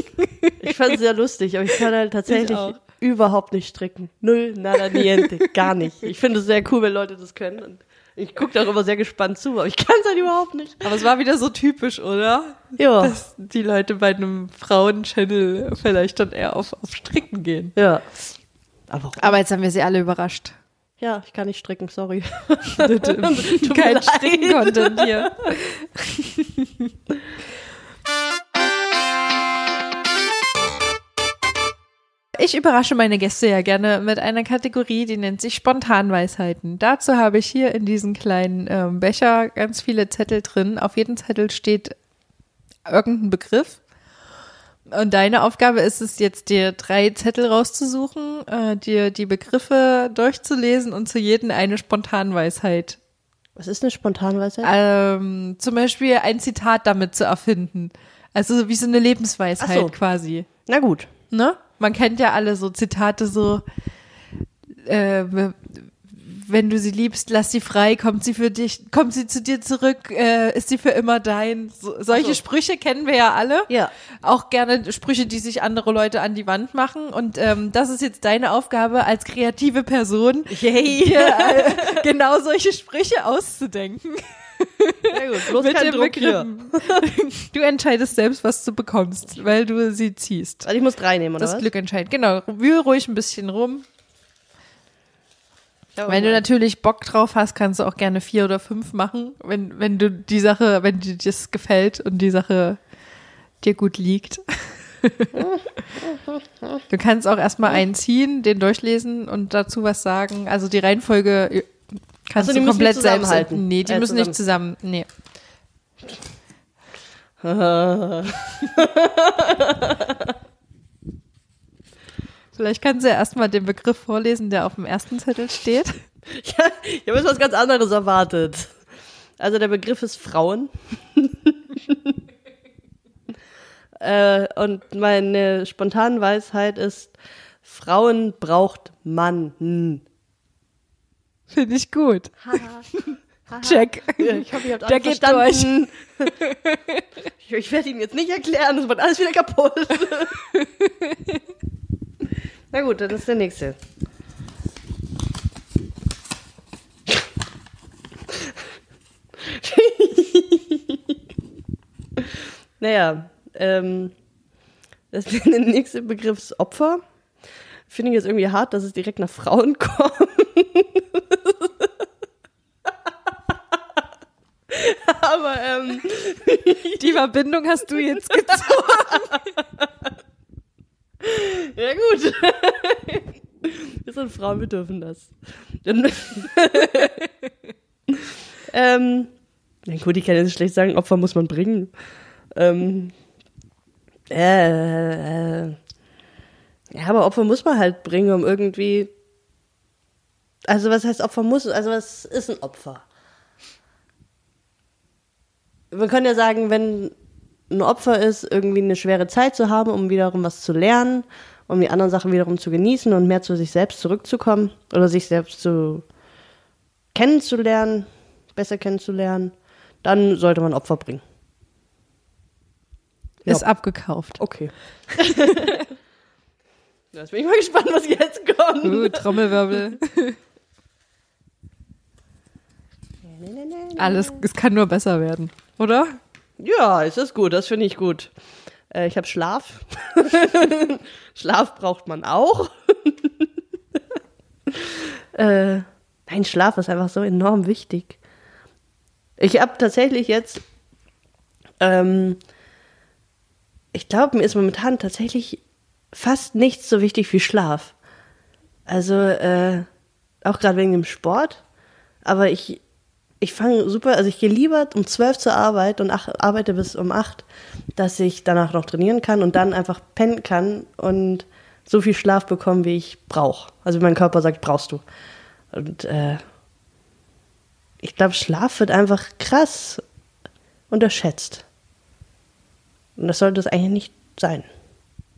Ich fand es sehr lustig, aber ich kann halt tatsächlich überhaupt nicht stricken. Null, nada, niente, gar nicht. Ich finde es sehr cool, wenn Leute das können. Ich gucke darüber sehr gespannt zu, aber ich kann es halt überhaupt nicht. Aber es war wieder so typisch, oder? Ja. Dass die Leute bei einem Frauen-Channel vielleicht dann eher auf, auf Stricken gehen. Ja. Aber Aber jetzt haben wir sie alle überrascht. ja, ich kann nicht stricken, sorry. (laughs) Kein. Stricken-Content hier. (laughs) Ich überrasche meine Gäste ja gerne mit einer Kategorie, die nennt sich Spontanweisheiten. Dazu habe ich hier in diesen kleinen ähm, Becher ganz viele Zettel drin. Auf jedem Zettel steht irgendein Begriff. Und deine Aufgabe ist es jetzt, dir drei Zettel rauszusuchen, äh, dir die Begriffe durchzulesen und zu jedem eine Spontanweisheit Was ist eine Spontanweisheit? ähm, zum Beispiel ein Zitat damit zu erfinden. Also so wie so eine Lebensweisheit so. quasi. Na gut. Ne? Man kennt ja alle so Zitate so, äh, wenn du sie liebst, lass sie frei, kommt sie für dich, kommt sie zu dir zurück, äh, ist sie für immer dein. So, solche so. Sprüche kennen wir ja alle. Ja. Auch gerne Sprüche, die sich andere Leute an die Wand machen. Und ähm, das ist jetzt deine Aufgabe als kreative Person, Yay. dir, äh, (laughs) genau solche Sprüche auszudenken. Na gut, bloß mit kein Druck hier. Begriffen. (laughs) Du entscheidest selbst, was du bekommst, weil du sie ziehst. Also ich muss drei nehmen, oder Das was? Glück entscheidet. Genau, wühl ruhig ein bisschen rum. Wenn du Mann. natürlich Bock drauf hast, kannst du auch gerne vier oder fünf machen, wenn, wenn du die Sache, wenn dir das gefällt und die Sache dir gut liegt. (laughs) du kannst auch erstmal einen ziehen, den durchlesen und dazu was sagen. Also die Reihenfolge kannst Ach so, die du komplett selbst. zusammenhalten. Nee, die Äh, müssen nicht zusammen. Nee. (laughs) Vielleicht kannst du ja erstmal den Begriff vorlesen, der auf dem ersten Zettel steht. (laughs) Ja, ich habe jetzt was ganz anderes erwartet. Also der Begriff ist Frauen. (laughs) äh, und meine Spontanweisheit ist, Frauen braucht man. Finde ich gut. (laughs) Check. Ich hoffe, ihr habt Der geht verstanden. ich ich werde ihn jetzt nicht erklären, das wird alles wieder kaputt. (laughs) Na gut, dann ist der nächste. (laughs) naja, ähm, das, der nächste Begriff ist Opfer. Finde ich jetzt irgendwie hart, dass es direkt nach Frauen kommt. (laughs) Aber ähm, Die Verbindung hast du jetzt gezogen. (laughs) ja gut. (laughs) Wir sind Frauen, wir dürfen das. Ähm, na gut, ich kann jetzt schlecht sagen, Opfer muss man bringen. Ähm, äh, äh, ja, aber Opfer muss man halt bringen, um irgendwie. Also was heißt Opfer muss? Also was ist ein Opfer? Wir können ja sagen, wenn ein Opfer ist, irgendwie eine schwere Zeit zu haben, um wiederum was zu lernen, um die anderen Sachen wiederum zu genießen und mehr zu sich selbst zurückzukommen oder sich selbst zu kennenzulernen, besser kennenzulernen, dann sollte man Opfer bringen. Ja. Ist abgekauft. Okay. (laughs) Jetzt bin ich mal gespannt, was jetzt kommt. Gut, Trommelwirbel. (laughs) Alles, es kann nur besser werden, oder? Ja, es ist gut, das finde ich gut. Äh, ich habe Schlaf. (laughs) Schlaf braucht man auch. (laughs) äh, nein, Schlaf ist einfach so enorm wichtig. Ich habe tatsächlich jetzt, ähm, ich glaube, mir ist momentan tatsächlich fast nichts so wichtig wie Schlaf. Also, äh, auch gerade wegen dem Sport. Aber ich, ich fange super, also ich gehe lieber um zwölf zur Arbeit und ach, arbeite bis um acht, dass ich danach noch trainieren kann und dann einfach pennen kann und so viel Schlaf bekommen, wie ich brauche. Also wie mein Körper sagt, brauchst du. Und äh, ich glaube, Schlaf wird einfach krass unterschätzt. Und das sollte es eigentlich nicht sein.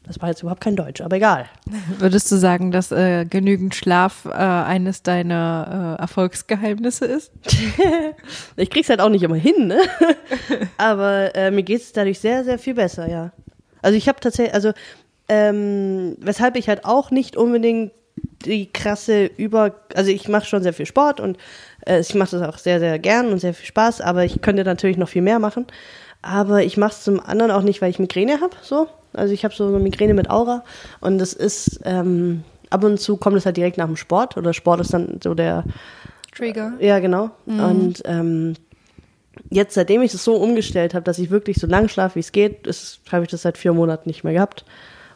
Das war jetzt überhaupt kein Deutsch, aber egal. (laughs) Würdest du sagen, dass äh, genügend Schlaf äh, eines deiner äh, Erfolgsgeheimnisse ist? (laughs) Ich krieg's halt auch nicht immer hin, ne? (laughs) Aber äh, mir geht's dadurch sehr, sehr viel besser, ja. Also ich habe tatsächlich, also ähm, weshalb ich halt auch nicht unbedingt die krasse über, also ich mache schon sehr viel Sport und äh, ich mache das auch sehr, sehr gern und sehr viel Spaß, aber ich könnte natürlich noch viel mehr machen. Aber ich mache es zum anderen auch nicht, weil ich Migräne habe, so. Also ich habe so eine Migräne mit Aura und das ist ähm, ab und zu kommt es halt direkt nach dem Sport oder Sport ist dann so der Trigger. ja, genau. Und ähm, jetzt, seitdem ich es so umgestellt habe, dass ich wirklich so lang schlafe, wie es geht, habe ich das seit vier Monaten nicht mehr gehabt.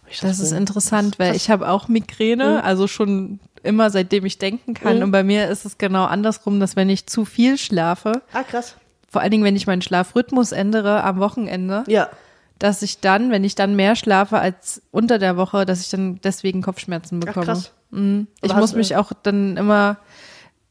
Ich Das dachte ist interessant, weil ich habe auch Migräne, also schon immer seitdem ich denken kann. Mhm. Und bei mir ist es genau andersrum, dass wenn ich zu viel schlafe, Ah, krass. Vor allen Dingen wenn ich meinen Schlafrhythmus ändere am Wochenende, Ja. dass ich dann, wenn ich dann mehr schlafe als unter der Woche, dass ich dann deswegen Kopfschmerzen Ach, bekomme. krass. Mhm. Ich muss du- mich auch dann immer,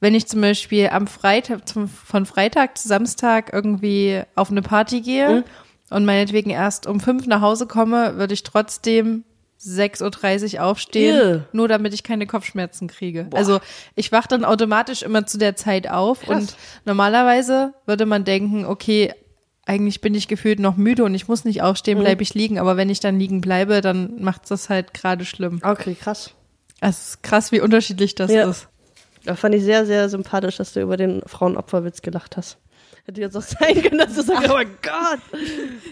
wenn ich zum Beispiel am Freitag, zum, von Freitag zu Samstag irgendwie auf eine Party gehe Mhm. und meinetwegen erst um fünf nach Hause komme, würde ich trotzdem 6.30 Uhr aufstehen, Ew. nur damit ich keine Kopfschmerzen kriege. Also ich wach dann automatisch immer zu der Zeit auf Krass. und normalerweise würde man denken, okay, eigentlich bin ich gefühlt noch müde und ich muss nicht aufstehen, bleibe ich liegen, aber wenn ich dann liegen bleibe, dann macht das halt gerade schlimm. Okay, krass. Es ist krass, wie unterschiedlich das Ja. ist. Da fand ich sehr, sehr sympathisch, dass du über den Frauenopferwitz gelacht hast. Hätte jetzt auch sein können, dass du sagst, oh mein Gott,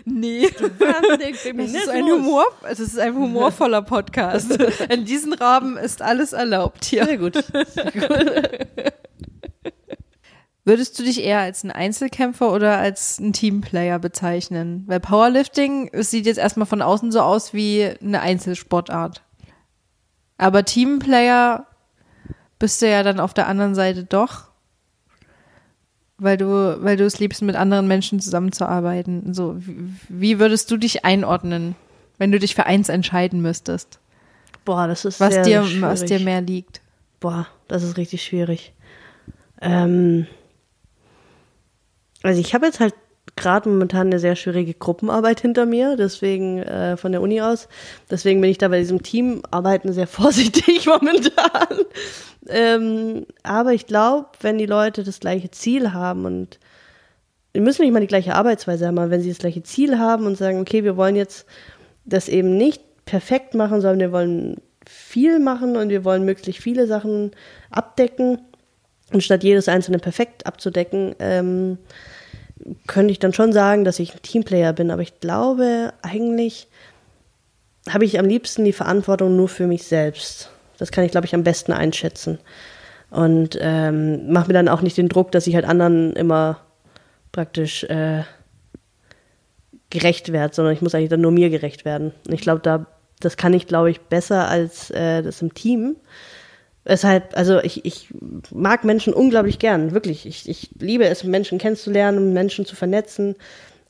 Nee. (laughs) (laughs) Das Feminismus. ist ein Humor, es ist ein humorvoller (laughs) Podcast. In diesem Rahmen ist alles erlaubt hier. Sehr gut. Würdest du dich eher als ein Einzelkämpfer oder als ein Teamplayer bezeichnen? Weil Powerlifting, es sieht jetzt erstmal von außen so aus wie eine Einzelsportart. Aber Teamplayer bist du ja dann auf der anderen Seite doch, weil du, weil du es liebst, mit anderen Menschen zusammenzuarbeiten. So, wie, wie würdest du dich einordnen, wenn du dich für eins entscheiden müsstest? Boah, das ist Was sehr dir, schwierig. was dir mehr liegt? Boah, das ist richtig schwierig. Ähm, also ich habe jetzt halt gerade momentan eine sehr schwierige Gruppenarbeit hinter mir, deswegen äh, von der Uni aus. Deswegen bin ich da bei diesem Teamarbeiten sehr (laughs) vorsichtig momentan. ähm, aber ich glaube, wenn die Leute das gleiche Ziel haben und die müssen nicht mal die gleiche Arbeitsweise haben, aber wenn sie das gleiche Ziel haben und sagen, okay, wir wollen jetzt das eben nicht perfekt machen, sondern wir wollen viel machen und wir wollen möglichst viele Sachen abdecken, und statt jedes einzelne perfekt abzudecken, ähm, könnte ich dann schon sagen, dass ich ein Teamplayer bin. Aber ich glaube, eigentlich habe ich am liebsten die Verantwortung nur für mich selbst. Das kann ich, glaube ich, am besten einschätzen. Und ähm, mache mir dann auch nicht den Druck, dass ich halt anderen immer praktisch äh, gerecht werde, sondern ich muss eigentlich dann nur mir gerecht werden. Und ich glaube, da, das kann ich, glaube ich, besser als äh, das im Team. Weshalb, also ich, ich mag Menschen unglaublich gern, wirklich. Ich, ich liebe es, Menschen kennenzulernen, Menschen zu vernetzen,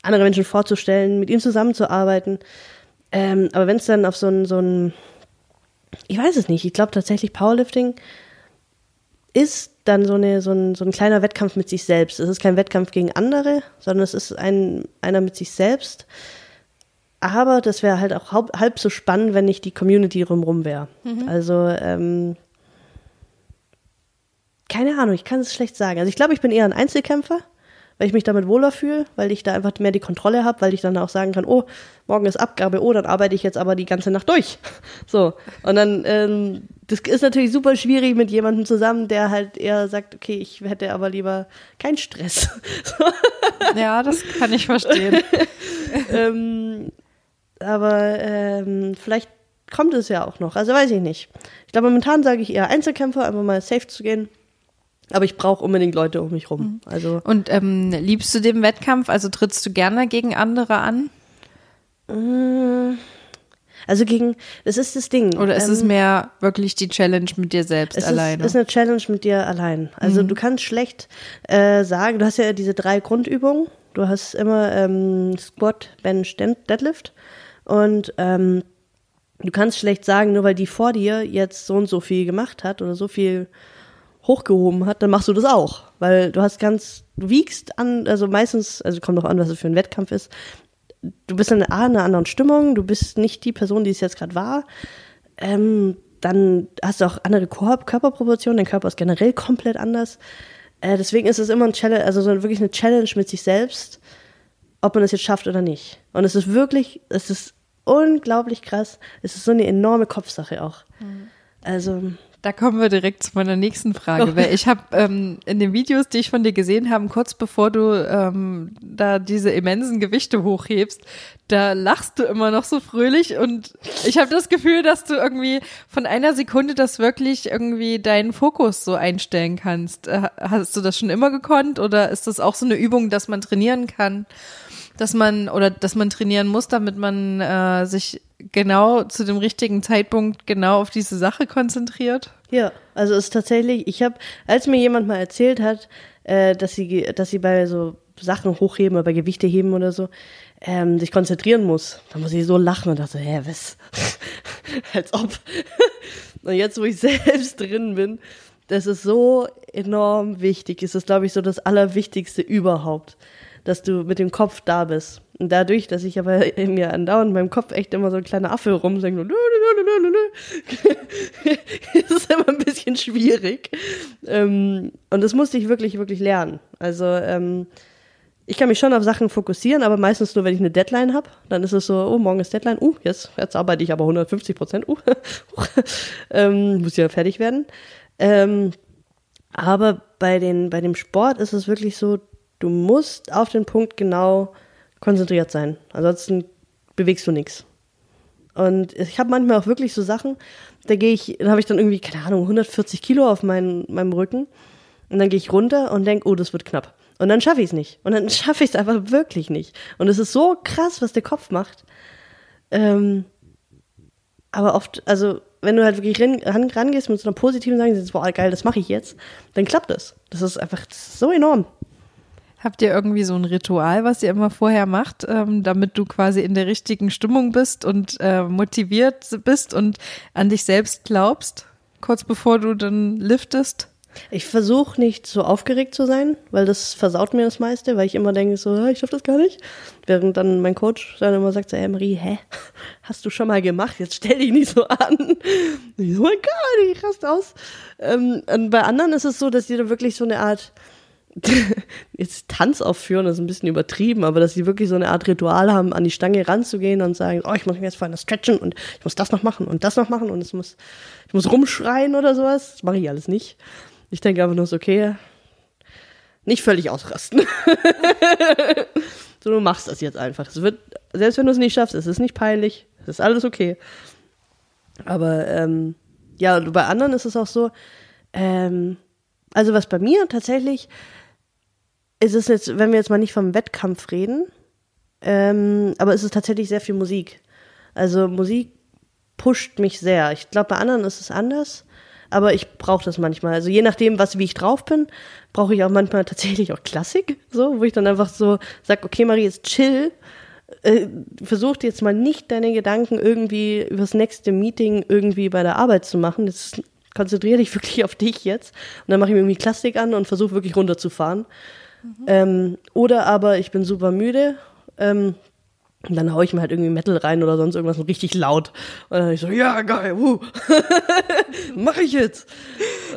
andere Menschen vorzustellen, mit ihnen zusammenzuarbeiten. Ähm, aber wenn es dann auf so ein, so ein, ich weiß es nicht, ich glaube tatsächlich Powerlifting ist dann so, eine, so, ein, so ein kleiner Wettkampf mit sich selbst. Es ist kein Wettkampf gegen andere, sondern es ist ein, einer mit sich selbst. Aber das wäre halt auch halb, halb so spannend, wenn nicht die Community rumrum wäre. Mhm. Also ähm, keine Ahnung, ich kann es schlecht sagen. Also ich glaube, ich bin eher ein Einzelkämpfer, weil ich mich damit wohler fühle, weil ich da einfach mehr die Kontrolle habe, weil ich dann auch sagen kann, oh, morgen ist Abgabe, oh, dann arbeite ich jetzt aber die ganze Nacht durch. (laughs) So. Und dann, ähm, das ist natürlich super schwierig mit jemandem zusammen, der halt eher sagt, okay, ich hätte aber lieber keinen Stress. (laughs) Ja, das kann ich verstehen. (laughs) ähm, aber ähm, vielleicht kommt es ja auch noch. Also weiß ich nicht. Ich glaube, momentan sage ich eher Einzelkämpfer, einfach mal safe zu gehen. Aber ich brauche unbedingt Leute um mich rum. Mhm. Also Und ähm, liebst du den Wettkampf? Also trittst du gerne gegen andere an? Äh, also gegen, das ist das Ding. Oder ist ähm, es mehr wirklich die Challenge mit dir selbst es alleine? Es ist eine Challenge mit dir allein. Also mhm. du kannst schlecht äh, sagen, du hast ja diese drei Grundübungen. Du hast immer ähm, Squat, Bench, Deadlift. Und ähm, du kannst schlecht sagen, nur weil die vor dir jetzt so und so viel gemacht hat oder so viel hochgehoben hat, dann machst du das auch. Weil du hast ganz, du wiegst an, also meistens, also kommt noch an, was es für ein Wettkampf ist. Du bist in einer anderen Stimmung, du bist nicht die Person, die es jetzt gerade war. Ähm, dann hast du auch andere Körperproportionen, dein Körper ist generell komplett anders. Äh, deswegen ist es immer ein Challenge, also so wirklich eine Challenge mit sich selbst, ob man das jetzt schafft oder nicht. Und es ist wirklich, es ist unglaublich krass. Es ist so eine enorme Kopfsache auch. Mhm. Also da kommen wir direkt zu meiner nächsten Frage, weil ich habe ähm, in den Videos, die ich von dir gesehen habe, kurz bevor du ähm, da diese immensen Gewichte hochhebst, da lachst du immer noch so fröhlich und ich habe das Gefühl, dass du irgendwie von einer Sekunde das wirklich irgendwie deinen Fokus so einstellen kannst. Äh, hast du das schon immer gekonnt oder ist das auch so eine Übung, dass man trainieren kann? Dass man oder dass man trainieren muss, damit man äh, sich genau zu dem richtigen Zeitpunkt genau auf diese Sache konzentriert? Ja, also ist tatsächlich, ich habe, als mir jemand mal erzählt hat, äh, dass sie, dass sie bei so Sachen hochheben oder bei Gewichte heben oder so, ähm, sich konzentrieren muss. Da muss ich so lachen und dachte, hä, was? (laughs) Als ob. (laughs) und jetzt, wo ich (laughs) selbst drin bin, das ist so enorm wichtig. Es ist, glaube ich, so das Allerwichtigste überhaupt dass du mit dem Kopf da bist. Und dadurch, dass ich aber in mir andauernd in meinem Kopf echt immer so ein kleiner Affe rumsingt und (laughs) ist es immer ein bisschen schwierig. Ähm, und das musste ich wirklich, wirklich lernen. Also ähm, ich kann mich schon auf Sachen fokussieren, aber meistens nur, wenn ich eine Deadline habe. Dann ist es so, oh, morgen ist Deadline, uh, jetzt, jetzt arbeite ich aber 150 Prozent, uh, (laughs) ähm, muss ja fertig werden. Ähm, aber bei, den, bei dem Sport ist es wirklich so, Du musst auf den Punkt genau konzentriert sein. Ansonsten bewegst du nichts. Und ich habe manchmal auch wirklich so Sachen, da gehe ich, da habe ich dann irgendwie, keine Ahnung, 140 Kilo auf mein, meinem Rücken. Und dann gehe ich runter und denke, oh, das wird knapp. Und dann schaffe ich es nicht. Und dann (laughs) schaffe ich es einfach wirklich nicht. Und es ist so krass, was der Kopf macht. Ähm, aber oft, also wenn du halt wirklich ran, rangehst mit so einer positiven Sagen, boah, geil, das mache ich jetzt, dann klappt das. Das ist einfach das ist so enorm. Habt ihr irgendwie so ein Ritual, was ihr immer vorher macht, ähm, damit du quasi in der richtigen Stimmung bist und äh, motiviert bist und an dich selbst glaubst, kurz bevor du dann liftest? Ich versuche nicht so aufgeregt zu sein, weil das versaut mir das meiste, weil ich immer denke so, "Ah, ich schaffe das gar nicht. Während dann mein Coach dann immer sagt so, hey Marie, hä, hast du schon mal gemacht, jetzt stell dich nicht so an. Ich so, oh mein Gott, ich raste aus. Ähm, bei anderen ist es so, dass die da wirklich so eine Art, (laughs) jetzt Tanz aufführen, das ist ein bisschen übertrieben, aber dass sie wirklich so eine Art Ritual haben, an die Stange ranzugehen und sagen, oh, ich muss mich jetzt vorhin stretchen und ich muss das noch machen und das noch machen und es muss, ich muss rumschreien oder sowas. Das mache ich alles nicht. Ich denke einfach nur so, okay, nicht völlig ausrasten. (laughs) so, du machst das jetzt einfach. Es wird, selbst wenn du es nicht schaffst, es ist nicht peinlich, es ist alles okay. Aber ähm, ja, bei anderen ist es auch so, ähm, also was bei mir tatsächlich ist es jetzt, wenn wir jetzt mal nicht vom Wettkampf reden, ähm, aber es ist tatsächlich sehr viel Musik. Also Musik pusht mich sehr. Ich glaube, bei anderen ist es anders, aber ich brauche das manchmal. Also je nachdem, was wie ich drauf bin, brauche ich auch manchmal (laughs) tatsächlich auch Klassik, so, wo ich dann einfach so sag, okay, Marie, jetzt chill. Äh, versuch jetzt mal nicht deine Gedanken irgendwie übers nächste Meeting irgendwie bei der Arbeit zu machen. Jetzt konzentriere dich (laughs) wirklich auf dich jetzt. Und dann mache ich mir irgendwie Klassik an und versuche wirklich runterzufahren. Ähm, oder aber ich bin super müde. Ähm, und dann haue ich mir halt irgendwie Metal rein oder sonst irgendwas so richtig laut. Und dann ich so, ja, geil, wuh. (laughs) Mach ich jetzt.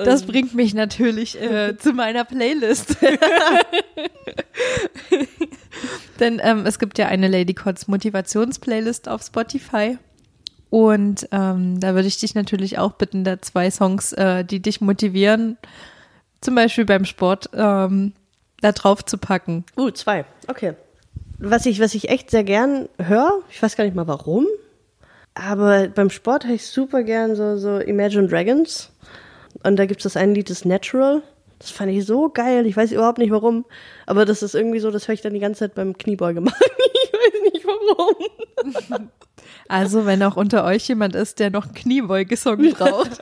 Das bringt mich natürlich äh, (laughs) zu meiner Playlist. (laughs) Denn ähm, es gibt ja eine Lady Cots Motivationsplaylist auf Spotify. Und ähm, da würde ich dich natürlich auch bitten, da zwei Songs, äh, die dich motivieren, zum Beispiel beim Sport, ähm, da drauf zu packen. Uh, zwei. Okay. Was ich, was ich echt sehr gern höre, ich weiß gar nicht mal warum, aber beim Sport höre ich super gern so, so Imagine Dragons. Und da gibt es das eine Lied, das Natural. Das fand ich so geil. Ich weiß überhaupt nicht warum. Aber das ist irgendwie so, das höre ich dann die ganze Zeit beim Kniebeuge (laughs) machen. Weiß nicht warum. (laughs) Also, wenn auch unter euch jemand ist, der noch einen Kniebeugesong (laughs) braucht.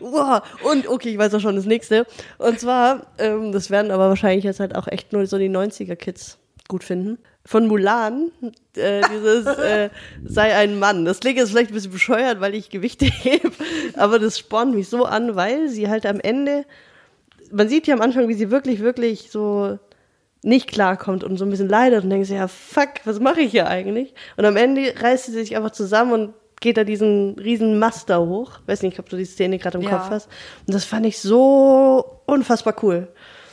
Wow. Und okay, ich weiß auch schon das nächste. Und zwar, ähm, das werden aber wahrscheinlich jetzt halt auch echt nur so die 90er-Kids gut finden. Von Mulan, äh, dieses (laughs) äh, sei ein Mann. Das klingt jetzt vielleicht ein bisschen bescheuert, weil ich Gewichte hebe, aber das spornt mich so an, weil sie halt am Ende, man sieht ja am Anfang, wie sie wirklich, wirklich so nicht klarkommt und so ein bisschen leidet und denkt sich, ja, fuck, was mache ich hier eigentlich? Und am Ende reißt sie sich einfach zusammen und geht da diesen riesen Master hoch. Weiß nicht, ob du die Szene gerade im Ja. Kopf hast. Und das fand ich so unfassbar cool.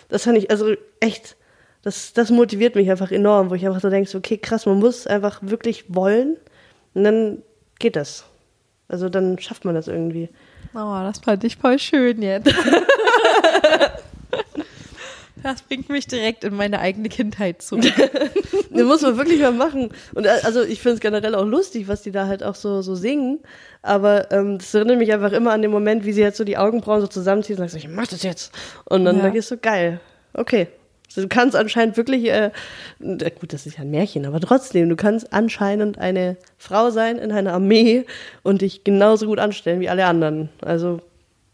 Das fand ich, also echt, das, das motiviert mich einfach enorm, wo ich einfach so denke, okay, krass, man muss einfach wirklich wollen und dann geht das. Also dann schafft man das irgendwie. Oh, das fand ich voll schön jetzt. (laughs) Das bringt mich direkt in meine eigene Kindheit zurück. (laughs) Das muss man wirklich mal machen. Und äh, also ich finde es generell auch lustig, was die da halt auch so, so singen. Aber ähm, das erinnert mich einfach immer an den Moment, wie sie jetzt so die Augenbrauen so zusammenzieht und sagt, ich mach das jetzt. Und dann Ja. denke ich so, geil, okay. Du kannst anscheinend wirklich, äh, äh, gut, das ist ja ein Märchen, aber trotzdem, du kannst anscheinend eine Frau sein in einer Armee und dich genauso gut anstellen wie alle anderen. Also,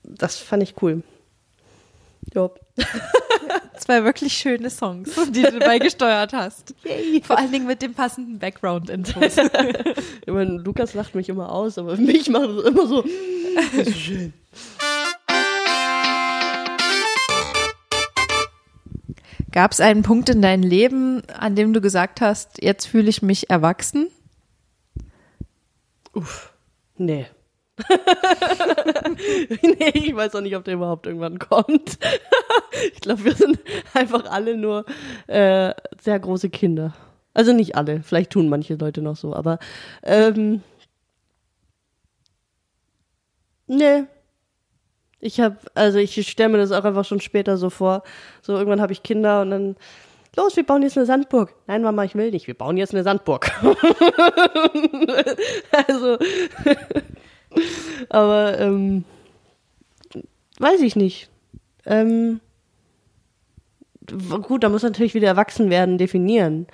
das fand ich cool. Jo. (laughs) Zwei wirklich schöne Songs, die du beigesteuert hast. (laughs) Yay. Vor allen Dingen mit dem passenden Background-Infos. (laughs) Ich meine, Lukas lacht mich immer aus, aber mich macht es immer so. Das ist schön. Gab es einen Punkt in deinem Leben, an dem du gesagt hast, jetzt fühle ich mich erwachsen? Uff. Nee. (laughs) nee, ich weiß auch nicht, ob der überhaupt irgendwann kommt. (laughs) ich glaube, wir sind einfach alle nur äh, sehr große Kinder. Also nicht alle, vielleicht tun manche Leute noch so, aber ähm, nee. Ich habe, also ich stelle mir das auch einfach schon später so vor. So irgendwann habe ich Kinder und dann los, wir bauen jetzt eine Sandburg. Nein, Mama, ich will nicht. Wir bauen jetzt eine Sandburg. (laughs) also (laughs) aber ähm, weiß ich nicht. Ähm, gut, da muss natürlich wieder erwachsen werden, definieren.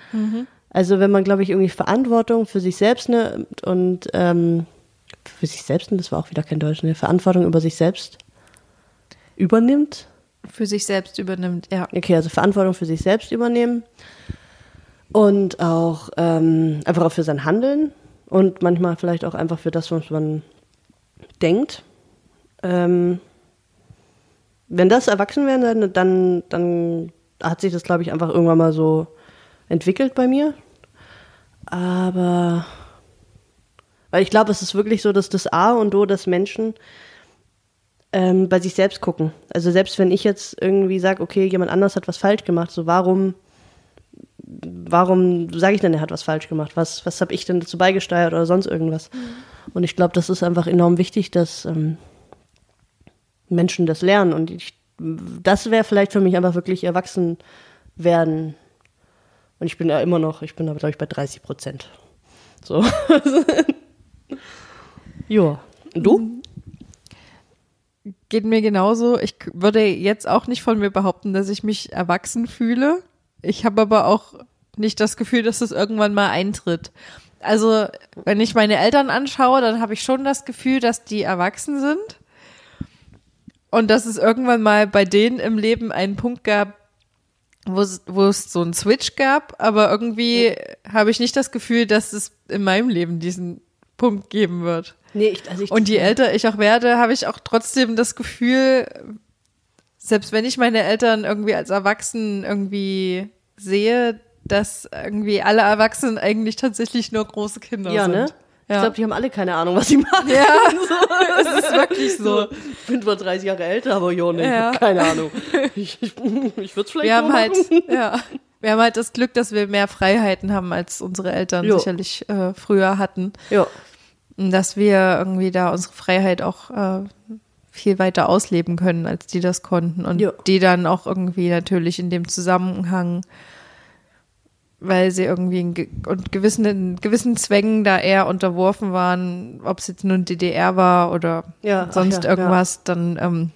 Also wenn man, glaube ich, irgendwie Verantwortung für sich selbst nimmt und ähm, für sich selbst, das war auch wieder kein Deutsch, ne? Verantwortung über sich selbst übernimmt. Für sich selbst übernimmt, ja. Okay, also Verantwortung für sich selbst übernehmen und auch ähm, einfach auch für sein Handeln und manchmal vielleicht auch einfach für das, was man denkt. Ähm, wenn das erwachsen werden, dann, dann, dann hat sich das, glaube ich, einfach irgendwann mal so entwickelt bei mir. Aber weil ich glaube, es ist wirklich so, dass das A und O, dass Menschen ähm, bei sich selbst gucken. Also selbst wenn ich jetzt irgendwie sage, okay, jemand anders hat was falsch gemacht, so warum, warum sage ich denn, er hat was falsch gemacht? Was, was habe ich denn dazu beigesteuert oder sonst irgendwas? Und ich glaube, das ist einfach enorm wichtig, dass ähm, Menschen das lernen. Und ich, das wäre vielleicht für mich einfach wirklich erwachsen werden. Und ich bin ja immer noch, ich bin aber, glaube ich, bei 30 Prozent. So. (laughs) ja. Du? Geht mir genauso. Ich würde jetzt auch nicht von mir behaupten, dass ich mich erwachsen fühle. Ich habe aber auch nicht das Gefühl, dass das irgendwann mal eintritt. Also, wenn ich meine Eltern anschaue, dann habe ich schon das Gefühl, dass die erwachsen sind. Und dass es irgendwann mal bei denen im Leben einen Punkt gab, wo es, so einen Switch gab, aber irgendwie habe ich nicht das Gefühl, dass es in meinem Leben diesen Punkt geben wird. Nee, ich, also ich, Und je älter ich auch werde, habe ich auch trotzdem das Gefühl, selbst wenn ich meine Eltern irgendwie als Erwachsenen irgendwie sehe, dass irgendwie alle Erwachsenen eigentlich tatsächlich nur große Kinder ja, sind. ne? Ich Ja. glaube, die haben alle keine Ahnung, was sie machen. Ja, (laughs) (laughs) es ist wirklich so. Ich bin zwar 30 Jahre älter, aber jo, nee, Ja. keine Ahnung. (laughs) Ich, ich, ich würde es vielleicht Wir haben so halt, ja, wir haben halt das Glück, dass wir mehr Freiheiten haben, als unsere Eltern Jo. sicherlich äh, früher hatten. Ja. Und dass wir irgendwie da unsere Freiheit auch äh, viel weiter ausleben können, als die das konnten. Und Ja. die dann auch irgendwie natürlich in dem Zusammenhang, weil sie irgendwie und gewissen, in gewissen Zwängen da eher unterworfen waren, ob es jetzt nun DDR war oder Ja, sonst ja, irgendwas, dann, ähm,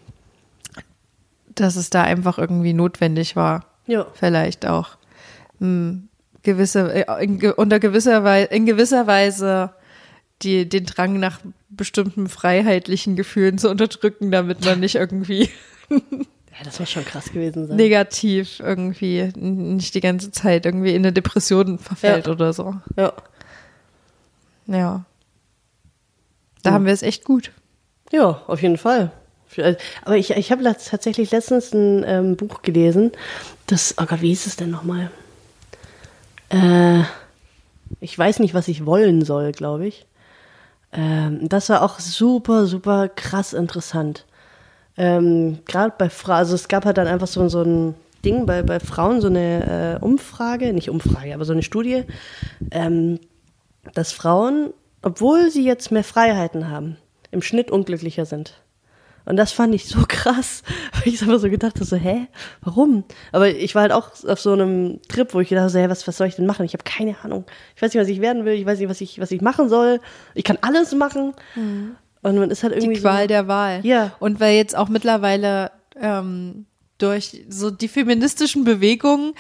dass es da einfach irgendwie notwendig war. Ja. vielleicht auch. Hm, gewisse, äh, in, unter gewisser Weise, in gewisser Weise die, den Drang nach bestimmten freiheitlichen Gefühlen zu unterdrücken, damit man nicht irgendwie (laughs) ja, das muss schon krass gewesen sein. negativ irgendwie nicht die ganze Zeit irgendwie in eine Depression verfällt Ja. oder so. Ja. Ja. Da Ja. haben wir es echt gut. Ja, auf jeden Fall. Aber ich, ich habe tatsächlich letztens ein ähm, Buch gelesen. Das, oh Gott, wie hieß es denn nochmal? Äh, ich weiß nicht, was ich wollen soll, glaube ich. Ähm, das war auch super, super krass interessant. Ähm, Gerade bei Frauen, also es gab halt dann einfach so, so ein Ding bei, bei Frauen, so eine äh, Umfrage, nicht Umfrage, aber so eine Studie, ähm, dass Frauen, obwohl sie jetzt mehr Freiheiten haben, im Schnitt unglücklicher sind. Und das fand ich so (laughs) krass, weil ich einfach so gedacht habe, so, hä, warum? Aber ich war halt auch auf so einem Trip, wo ich gedacht habe, so, hä, was, was soll ich denn machen? Ich habe keine Ahnung. Ich weiß nicht, was ich werden will, ich weiß nicht, was ich, was ich machen soll. Ich kann alles machen. Und man ist halt irgendwie Die Qual so, der Wahl. Ja. Und weil jetzt auch mittlerweile ähm, durch so die feministischen Bewegungen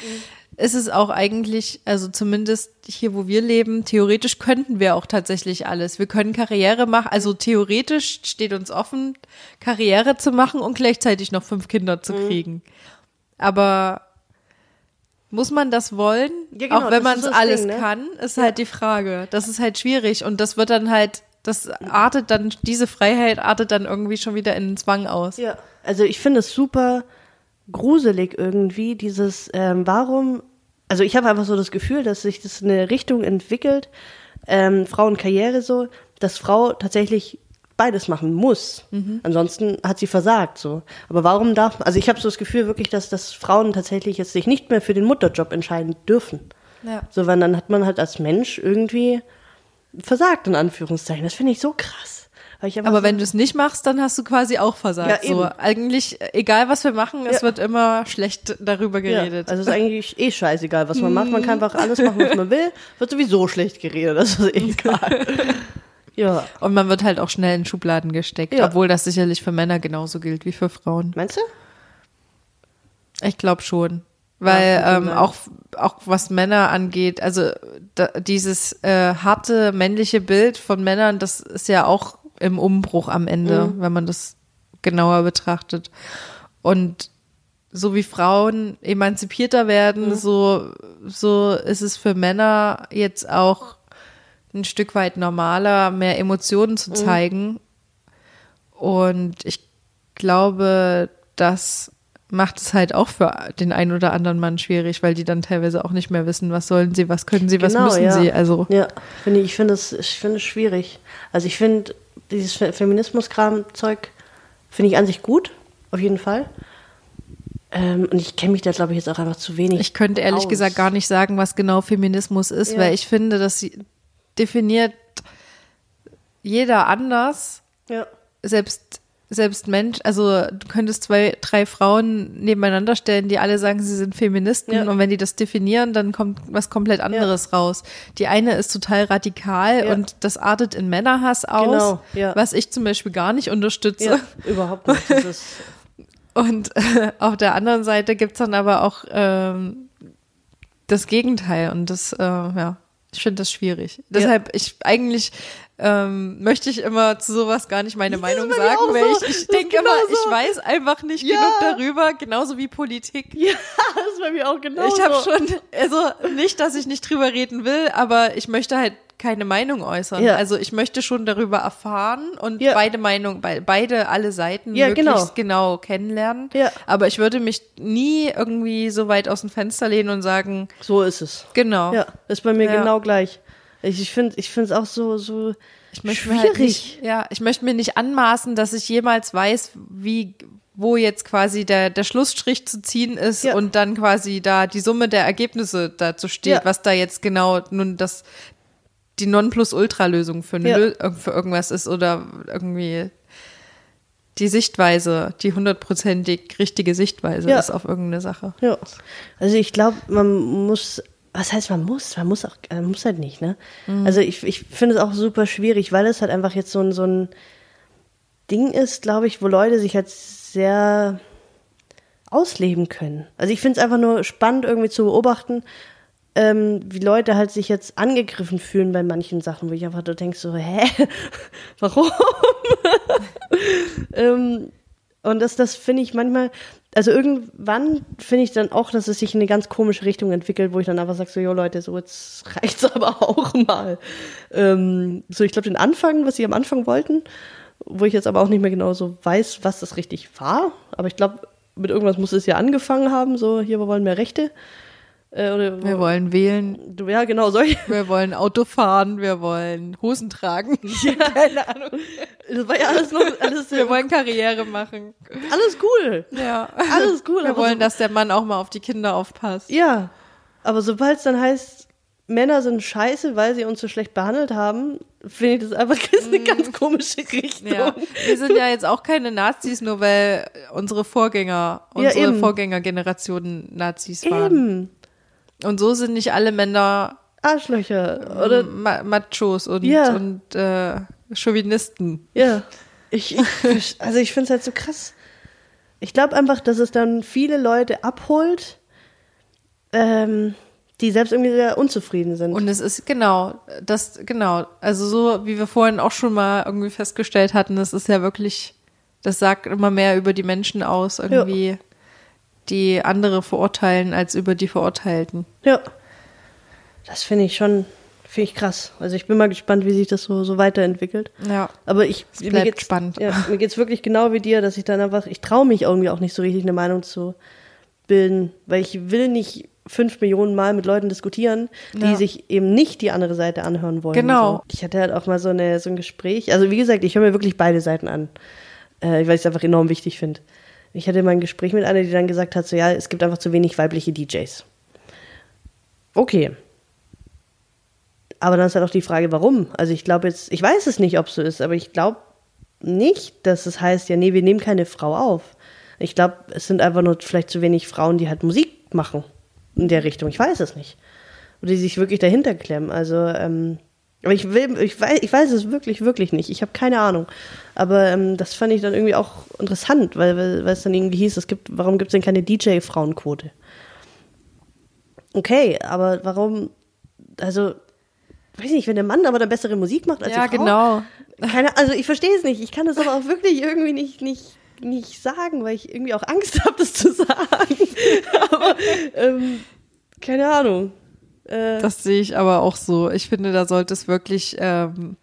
ist es auch eigentlich, also zumindest hier, wo wir leben, theoretisch könnten wir auch tatsächlich alles. Wir können Karriere machen, also theoretisch steht uns offen, Karriere zu machen und gleichzeitig noch fünf Kinder zu kriegen. Aber muss man das wollen? Ja, genau, auch wenn man es alles Ding, ne? kann, ist halt die Frage. Das ist halt schwierig und das wird dann halt, das artet dann, diese Freiheit artet dann irgendwie schon wieder in den Zwang aus. Ja, also ich finde es super gruselig irgendwie, dieses, ähm, warum, also ich habe einfach so das Gefühl, dass sich das in eine Richtung entwickelt, ähm, Frauenkarriere so, dass Frau tatsächlich beides machen muss. Ansonsten hat sie versagt so. Aber warum darf, also ich habe so das Gefühl wirklich, dass, dass Frauen tatsächlich jetzt sich nicht mehr für den Mutterjob entscheiden dürfen. Ja. So, weil dann hat man halt als Mensch irgendwie versagt, in Anführungszeichen. Das finde ich so krass. Ich Aber so, wenn du es nicht machst, dann hast du quasi auch versagt. Ja, so, eigentlich, egal was wir machen, es Ja. wird immer schlecht darüber geredet. Ja, also es ist eigentlich eh scheißegal, was man macht. Man kann einfach alles machen, was man will. (laughs) Wird sowieso schlecht geredet, das ist eh egal. ja. und man wird halt auch schnell in Schubladen gesteckt, obwohl das sicherlich für Männer genauso gilt wie für Frauen. Meinst du? Ich glaube schon. Weil Ja, ähm, auch, auch was Männer angeht, also da, dieses äh, harte männliche Bild von Männern, das ist ja auch im Umbruch am Ende, Mhm. wenn man das genauer betrachtet. Und so wie Frauen emanzipierter werden, Mhm. so, so ist es für Männer jetzt auch ein Stück weit normaler, mehr Emotionen Mhm. zu zeigen. Und ich glaube, das macht es halt auch für den einen oder anderen Mann schwierig, weil die dann teilweise auch nicht mehr wissen, was sollen sie, was können sie, was Genau, müssen ja. sie. Also Ja, finde ich, ich finde es, ich finde es schwierig. Also ich finde dieses Fe- Feminismus-Kram-Zeug finde ich an sich gut, auf jeden Fall. Ähm, und ich kenne mich da, glaube ich, jetzt auch einfach zu wenig. ich könnte ehrlich aus. gesagt gar nicht sagen, was genau Feminismus ist, Ja. weil ich finde, das definiert jeder anders. Ja, selbst selbst Mensch, also du könntest zwei, drei Frauen nebeneinander stellen, die alle sagen, sie sind Feministen Ja. und wenn die das definieren, dann kommt was komplett anderes raus. Die eine ist total radikal Ja. und das artet in Männerhass aus, Genau, ja. was ich zum Beispiel gar nicht unterstütze. ja überhaupt nicht. (laughs) Und äh, auf der anderen Seite gibt's dann aber auch ähm, das Gegenteil und das, äh, ja, ich finde das schwierig. Deshalb, ich eigentlich ähm, möchte ich immer zu sowas gar nicht meine Das Meinung sagen, weil so. ich, ich denke genau immer, so. ich weiß einfach nicht Ja. genug darüber, genauso wie Politik. (laughs) ja, das ist bei mir auch genau ich habe schon, also nicht, dass ich nicht drüber reden will, aber ich möchte halt keine Meinung äußern. Ja. Also ich möchte schon darüber erfahren und Ja. beide Meinungen, be beide, alle Seiten Ja, möglichst genau. kennenlernen. Ja. Aber ich würde mich nie irgendwie so weit aus dem Fenster lehnen und sagen, So ist es. genau. Ja, ist bei mir genau gleich. Ich, ich finde ich finde es auch so, so Ich möchte halt schwierig. nicht, ja, ich möchte mir nicht anmaßen, dass ich jemals weiß, wie, wo jetzt quasi der, der Schlussstrich zu ziehen ist Ja. und dann quasi da die Summe der Ergebnisse dazu steht, Ja. was da jetzt genau nun das, die Nonplusultra-Lösung für, Ja. Lö äh, für irgendwas ist oder irgendwie die Sichtweise, die hundertprozentig richtige Sichtweise Ja. ist auf irgendeine Sache. Ja. Also ich glaube, man muss, was heißt man muss? Man muss auch, man muss halt nicht, ne? Also ich, ich finde es auch super schwierig, weil es halt einfach jetzt so ein, so ein Ding ist, glaube ich, wo Leute sich halt sehr ausleben können. Also ich finde es einfach nur spannend irgendwie zu beobachten, ähm, wie Leute halt sich jetzt angegriffen fühlen bei manchen Sachen, wo ich einfach da denke so, hä? (laughs) Warum? (laughs) ähm, und das, das finde ich manchmal, also irgendwann finde ich dann auch, dass es sich in eine ganz komische Richtung entwickelt, wo ich dann einfach sage, so, jo Leute, so jetzt reicht's (laughs) aber auch mal. Ähm, so, ich glaube, den Anfang, was sie am Anfang wollten, wo ich jetzt aber auch nicht mehr genau so weiß, was das richtig war, aber ich glaube, mit irgendwas muss es ja angefangen haben, so, hier, wir wollen mehr Rechte. Äh, oder, Wir wollen wählen, Du, ja, genau, solche. wir wollen Auto fahren, wir wollen Hosen tragen. (laughs) (laughs) Keine Ahnung. Das war ja alles noch, alles, Wir wollen Karriere machen. alles cool. Ja. Alles cool. Wir wollen, so, dass der Mann auch mal auf die Kinder aufpasst. Ja, aber sobald es dann heißt, Männer sind scheiße, weil sie uns so schlecht behandelt haben, finde ich das einfach eine ganz komische Richtung. Ja. Wir sind ja jetzt auch keine Nazis, nur weil unsere Vorgänger, Ja, unsere eben. Vorgängergenerationen Nazis waren. Eben. Und so sind nicht alle Männer Arschlöcher. Oder, Ma Machos und, Ja. und äh, Chauvinisten. ja. Ich, ich, (laughs) also ich finde es halt so krass. Ich glaube einfach, dass es dann viele Leute abholt, ähm, die selbst irgendwie sehr unzufrieden sind. Und es ist genau, das, genau, also so wie wir vorhin auch schon mal irgendwie festgestellt hatten, das ist ja wirklich, das sagt immer mehr über die Menschen aus, irgendwie, die andere verurteilen als über die Verurteilten. Ja. Das finde ich schon, finde ich krass. Also ich bin mal gespannt, wie sich das so, so weiterentwickelt. Ja. Aber ich, Es bleibt spannend. Ja, (laughs) mir geht's wirklich genau wie dir, dass ich dann einfach, ich traue mich irgendwie auch nicht so richtig eine Meinung zu bilden, weil ich will nicht fünf Millionen Mal mit Leuten diskutieren, die Ja. sich eben nicht die andere Seite anhören wollen. Genau. So. Ich hatte halt auch mal so, eine, so ein Gespräch. Also wie gesagt, ich höre mir wirklich beide Seiten an, äh, weil ich es einfach enorm wichtig finde. Ich hatte mal ein Gespräch mit einer, die dann gesagt hat, so ja, es gibt einfach zu wenig weibliche DJs. Okay. Aber dann ist halt auch die Frage, warum? Also ich glaube jetzt, ich weiß es nicht, ob es so ist, aber ich glaube nicht, dass es heißt, ja, nee, wir nehmen keine Frau auf. Ich glaube, es sind einfach nur vielleicht zu wenig Frauen, die halt Musik machen in der Richtung. Ich weiß es nicht. Oder die sich wirklich dahinter klemmen. Also, ähm, aber ich will, ich weiß, ich weiß es wirklich, wirklich nicht. Ich habe keine Ahnung. Aber ähm, das fand ich dann irgendwie auch interessant, weil, weil, weil es dann irgendwie hieß, es gibt, warum gibt es denn keine DJ-Frauenquote? Okay, aber warum, also, weiß nicht, wenn der Mann aber dann bessere Musik macht als ja, die Frau. genau. Keine, also ich verstehe es nicht. Ich kann das aber auch wirklich irgendwie nicht, nicht, nicht sagen, weil ich irgendwie auch Angst (laughs) habe, das zu sagen. (laughs) aber ähm, keine Ahnung. Äh, Das sehe ich aber auch so. Ich finde, da sollte es wirklich ähm,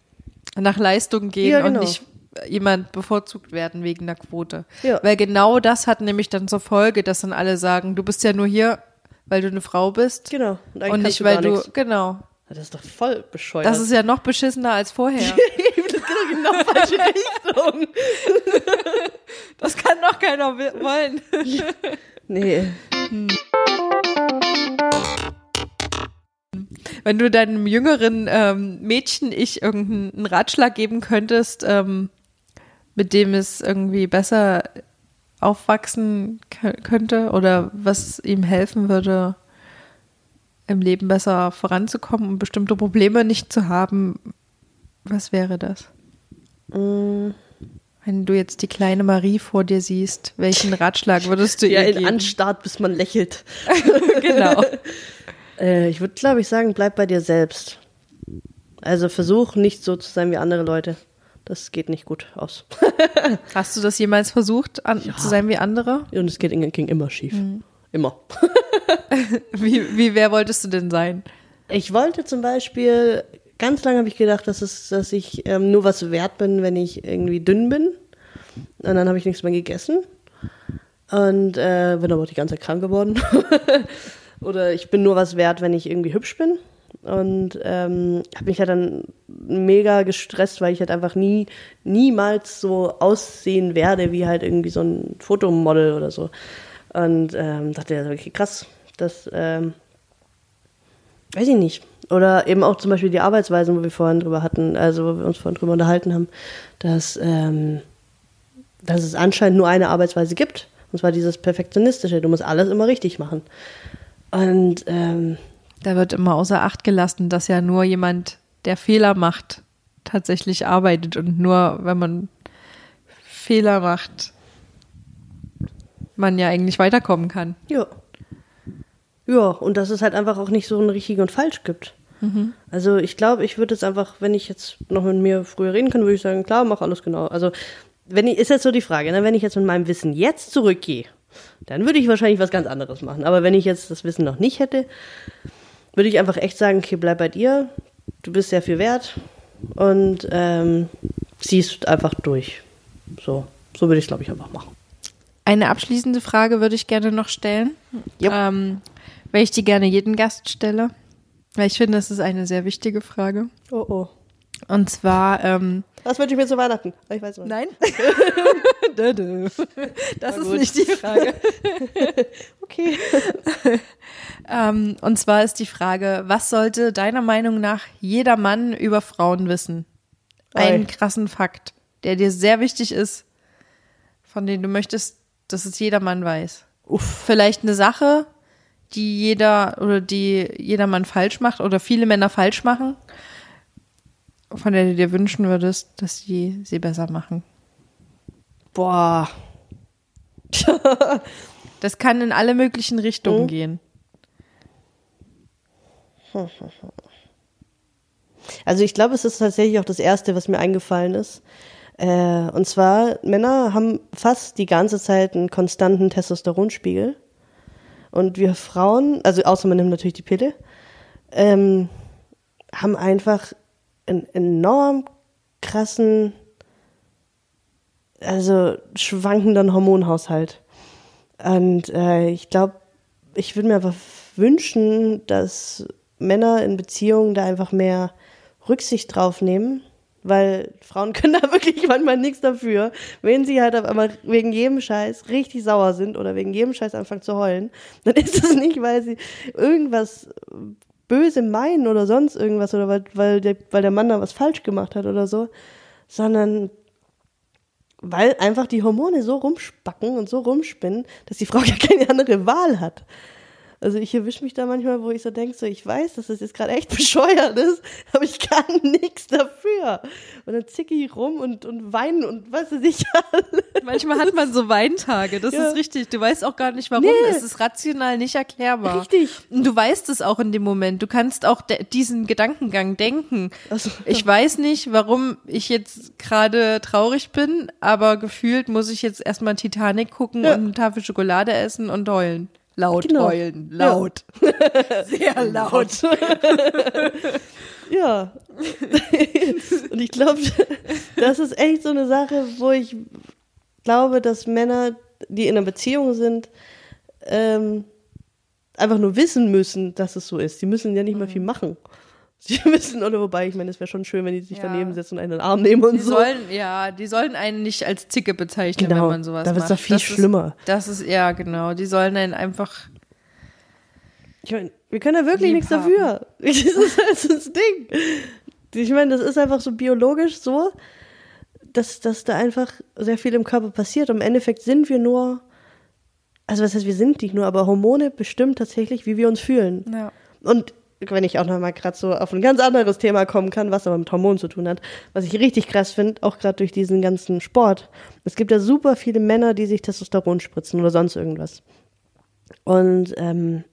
nach Leistung gehen Ja, genau. und nicht jemand bevorzugt werden wegen der Quote. Ja. Weil genau das hat nämlich dann zur Folge, dass dann alle sagen, du bist ja nur hier, weil du eine Frau bist Genau. Und, und nicht, du weil du, nichts. genau. Das ist doch voll bescheuert. Das ist ja noch beschissener als vorher. (laughs) das geht doch genau falsche (laughs) Richtung. (laughs) Das kann doch keiner wollen. Nee. Wenn du deinem jüngeren ähm, Mädchen ich irgendeinen Ratschlag geben könntest, ähm, mit dem es irgendwie besser aufwachsen kö- könnte oder was ihm helfen würde, im Leben besser voranzukommen und bestimmte Probleme nicht zu haben, was wäre das? Mm, Wenn du jetzt die kleine Marie vor dir siehst, welchen Ratschlag würdest du Ja, ihr in geben? Anstart, bis man lächelt. (laughs) genau. (laughs) Äh, ich würde, glaube ich, sagen, bleib bei dir selbst. Also versuch nicht so zu sein wie andere Leute. Das geht nicht gut aus. (laughs) Hast du das jemals versucht, an, zu sein wie andere? Und es geht, ging immer schief. Immer. (laughs) Wie, wie wer wolltest du denn sein? Ich wollte zum Beispiel, ganz lange habe ich gedacht, dass, es, dass ich ähm, nur was wert bin, wenn ich irgendwie dünn bin. Und dann habe ich nichts mehr gegessen. Und äh, bin aber auch die ganze Zeit krank geworden. (laughs) Oder ich bin nur was wert, wenn ich irgendwie hübsch bin. Und ähm, habe mich ja dann mega gestresst, weil ich halt einfach nie, niemals so aussehen werde wie halt irgendwie so ein Fotomodel oder so. Und ähm, dachte ja, okay, krass, das ähm, weiß ich nicht. Oder eben auch zum Beispiel die Arbeitsweisen, wo wir vorhin drüber hatten, also wo wir uns vorhin drüber unterhalten haben, dass, ähm, dass es anscheinend nur eine Arbeitsweise gibt. Und zwar dieses Perfektionistische. Du musst alles immer richtig machen. Und ähm, Da wird immer außer Acht gelassen, dass ja nur jemand, der Fehler macht, tatsächlich arbeitet und nur, wenn man Fehler macht, man ja eigentlich weiterkommen kann. ja. Ja, und dass es halt einfach auch nicht so ein richtig und falsch gibt. Also ich glaube, ich würde jetzt einfach, wenn ich jetzt noch mit mir früher reden könnte, würde ich sagen, klar, mach alles genau. Also wenn ich, ist jetzt so die Frage, ne? wenn ich jetzt mit meinem Wissen jetzt zurückgehe, dann würde ich wahrscheinlich was ganz anderes machen. Aber wenn ich jetzt das Wissen noch nicht hätte, würde ich einfach echt sagen, okay, bleib bei dir, du bist sehr viel wert und ähm, ziehst einfach durch. So, so würde ich es, glaube ich, einfach machen. Eine abschließende Frage würde ich gerne noch stellen, Jupp. ähm, weil ich die gerne jeden Gast stelle, weil ich finde, das ist eine sehr wichtige Frage. Oh, oh. Und zwar, ähm, Was wünsche ich mir zu Weihnachten? Ich weiß nicht. nein, (laughs) das ist nicht die Frage. (laughs) Okay. (laughs) Ähm, und zwar ist die Frage, was sollte deiner Meinung nach jeder Mann über Frauen wissen? Einen Oi. krassen Fakt, der dir sehr wichtig ist, von dem du möchtest, dass es jeder Mann weiß. Uff. Vielleicht eine Sache, die jeder oder die jeder Mann falsch macht oder viele Männer falsch machen, von der du dir wünschen würdest, dass sie sie besser machen. Boah. (laughs) Das kann in alle möglichen Richtungen Mhm. gehen. Also ich glaube, es ist tatsächlich auch das Erste, was mir eingefallen ist. Äh, und zwar, Männer haben fast die ganze Zeit einen konstanten Testosteronspiegel. Und wir Frauen, also außer man nimmt natürlich die Pille, ähm, haben einfach einen enorm krassen, also schwankenden Hormonhaushalt. Und äh, ich glaube, ich würde mir einfach wünschen, dass Männer in Beziehungen da einfach mehr Rücksicht drauf nehmen, weil Frauen (laughs) können da wirklich manchmal nichts dafür, wenn sie halt auf einmal wegen jedem Scheiß richtig sauer sind oder wegen jedem Scheiß anfangen zu heulen, dann (laughs) ist es nicht, weil sie irgendwas böse meinen oder sonst irgendwas oder weil, weil, der, weil der Mann da was falsch gemacht hat oder so, sondern weil einfach die Hormone so rumspacken und so rumspinnen, dass die Frau (laughs) gar keine andere Wahl hat. Also ich erwische mich da manchmal, wo ich so denke, so ich weiß, dass das jetzt gerade echt (laughs) bescheuert ist, aber ich kann nichts dafür. Und dann zicke ich rum und, und weinen und was weiß ich (laughs) alles. Manchmal hat man so Weintage, das Ja. ist richtig. Du weißt auch gar nicht warum. Nee. Es ist rational nicht erklärbar. Richtig. Und du weißt es auch in dem Moment. Du kannst auch diesen Gedankengang denken. Ach so. Ich weiß nicht, warum ich jetzt gerade traurig bin, aber gefühlt muss ich jetzt erstmal Titanic gucken Ja. und eine Tafel Schokolade essen und heulen. Laut Genau. heulen. Laut. (laughs) Sehr laut. Ja. (laughs) Und ich glaube, das ist echt so eine Sache, wo ich glaube, dass Männer, die in einer Beziehung sind, ähm, einfach nur wissen müssen, dass es so ist. Die müssen ja nicht mal viel machen. (laughs) Sie müssen, oder wobei, ich meine, es wäre schon schön, wenn die sich Ja. daneben setzen und einen in den Arm nehmen und Die so. sollen, ja, die sollen einen nicht als Zicke bezeichnen, Genau, wenn man sowas da macht. wird's doch viel das schlimmer. Ist, das ist, ja, genau. Die sollen einen einfach, Ich meine, wir können da wirklich nichts dafür. (laughs) Das ist halt das Ding. Ich meine, das ist einfach so biologisch so, dass, dass da einfach sehr viel im Körper passiert. Und Im Endeffekt sind wir nur, also was heißt, wir sind nicht nur, aber Hormone bestimmen tatsächlich, wie wir uns fühlen. ja. Und wenn ich auch noch mal gerade so auf ein ganz anderes Thema kommen kann, was aber mit Hormonen zu tun hat, was ich richtig krass finde, auch gerade durch diesen ganzen Sport. Es gibt ja super viele Männer, die sich Testosteron spritzen oder sonst irgendwas. Und ähm,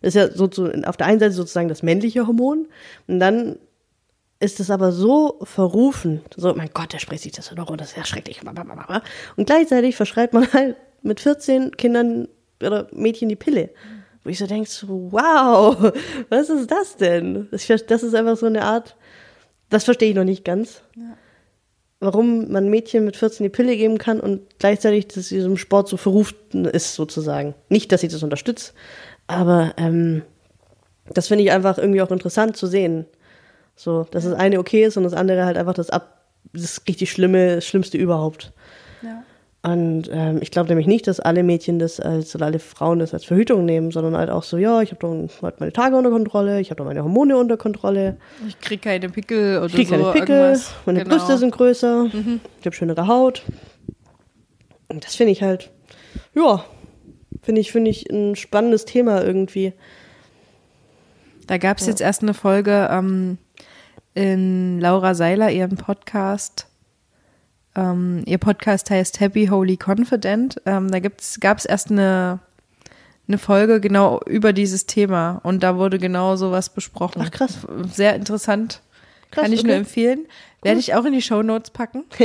ist ja so zu, auf der einen Seite sozusagen das männliche Hormon und dann ist es aber so verrufen, so, mein Gott, der spritzt sich Testosteron, das ist ja schrecklich. Und gleichzeitig verschreibt man (laughs) halt mit 14 Kindern oder Mädchen die Pille. Wo ich so denke, so, wow, (laughs) was ist das denn? Das, das ist einfach so eine Art, das verstehe ich noch nicht ganz. Warum man Mädchen mit 14 die Pille geben kann und gleichzeitig, dass sie diesem Sport so verrufen ist, sozusagen. Nicht, dass ich das unterstütze, aber ähm, das finde ich einfach irgendwie auch interessant zu sehen. So, dass das eine okay ist und das andere halt einfach das ab, das richtig schlimme, das Schlimmste überhaupt. ja. Und ähm, ich glaube nämlich nicht, dass alle Mädchen das als oder alle Frauen das als Verhütung nehmen, sondern halt auch so, ja, ich habe dann halt meine Tage unter Kontrolle, ich habe dann meine Hormone unter Kontrolle, Ich krieg keine Pickel oder ich kriege so. keine Pickel, irgendwas. meine genau. Brüste sind größer, ich habe schönere Haut. Und das finde ich halt, ja, finde ich, finde ich ein spannendes Thema irgendwie. Da gab es jetzt erst eine Folge ähm, in Laura Seiler, ihren Podcast. Ähm, ihr Podcast heißt Happy Holy Confident. Ähm, da gab es erst eine, eine Folge genau über dieses Thema und da wurde genau sowas besprochen. Ach, krass. Sehr interessant. Krass, Kann ich nur okay. empfehlen. Werde ich auch in die Shownotes packen. (laughs)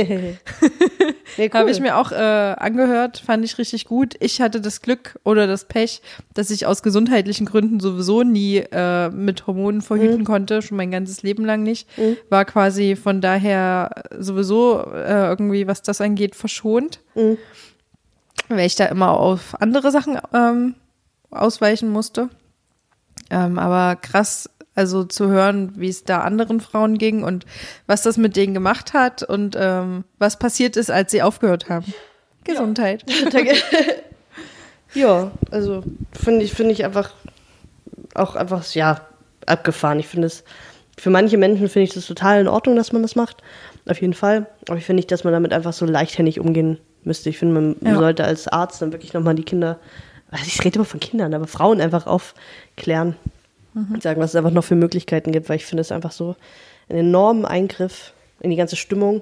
cool. (laughs) Habe ich mir auch äh, angehört, fand ich richtig gut. Ich hatte das Glück oder das Pech, dass ich aus gesundheitlichen Gründen sowieso nie äh, mit Hormonen verhüten konnte, schon mein ganzes Leben lang nicht. War quasi von daher sowieso äh, irgendwie, was das angeht, verschont. Mhm. Weil ich da immer auf andere Sachen ähm, ausweichen musste. Ähm, aber krass, also zu hören, wie es da anderen Frauen ging und was das mit denen gemacht hat und ähm, was passiert ist, als sie aufgehört haben. Gesundheit. (laughs) Danke. (laughs) ja, also finde ich, finde ich einfach auch einfach, ja, abgefahren. Ich finde es, für manche Menschen finde ich das total in Ordnung, dass man das macht. Auf jeden Fall. Aber ich finde nicht, dass man damit einfach so leichthändig umgehen müsste. Ich finde, man Ja. sollte als Arzt dann wirklich nochmal die Kinder, also ich rede immer von Kindern, aber Frauen einfach aufklären. Und sagen, was es einfach noch für Möglichkeiten gibt, weil ich finde es einfach so einen enormen Eingriff in die ganze Stimmung.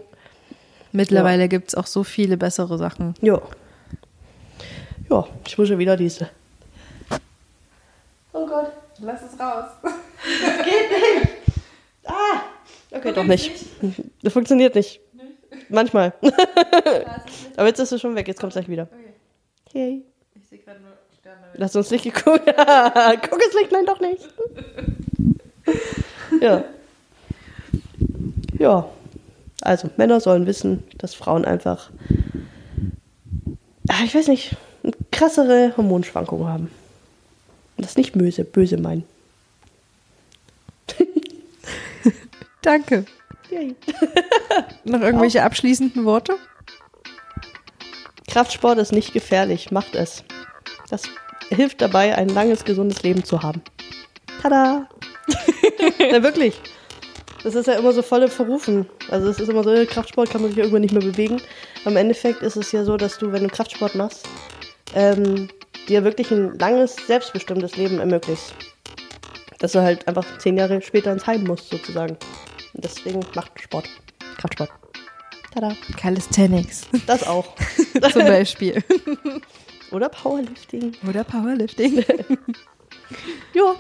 Mittlerweile gibt's auch so viele bessere Sachen. Ja. Ja, ich muss schon wieder diese. Oh Gott. Lass es raus. (laughs) Ah! Okay, doch nicht. Das funktioniert nicht. Manchmal. (laughs) Aber jetzt ist es schon weg, jetzt kommt es gleich wieder. Okay. Ich sehe gerade nur Sterne. Lass uns Licht geguckt. (laughs) Guck es Licht, nein, doch nicht. ja. Ja. Also, Männer sollen wissen, dass Frauen einfach, ah, ich weiß nicht, krassere Hormonschwankungen haben. Und das nicht böse, böse meinen. (laughs) Danke. Yay. (laughs) Noch irgendwelche abschließenden Worte? Kraftsport ist nicht gefährlich, macht es. Das hilft dabei, ein langes, gesundes Leben zu haben. Tada! (laughs) ja, wirklich. Das ist ja immer so voll im Verrufen. Also es ist immer so, äh, Kraftsport kann man sich ja irgendwann nicht mehr bewegen. Am Endeffekt ist es ja so, dass du, wenn du Kraftsport machst, ähm, dir wirklich ein langes, selbstbestimmtes Leben ermöglicht. Dass du halt einfach zehn Jahre später ins Heim musst, sozusagen. Und deswegen macht Sport. Kraftsport. Tada. Calisthenics Das auch. (laughs) zum Beispiel. (laughs) Oder Powerlifting. Oder Powerlifting. (laughs) Ja.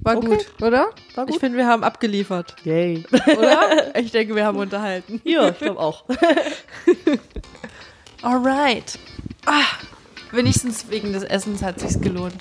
War Okay. gut, oder? War gut. Ich finde, wir haben abgeliefert, Yay. (laughs) oder? (laughs) ich denke, wir haben unterhalten. Ja, ich glaube auch. Alright. Ah, Wenigstens wegen des Essens hat sich's gelohnt.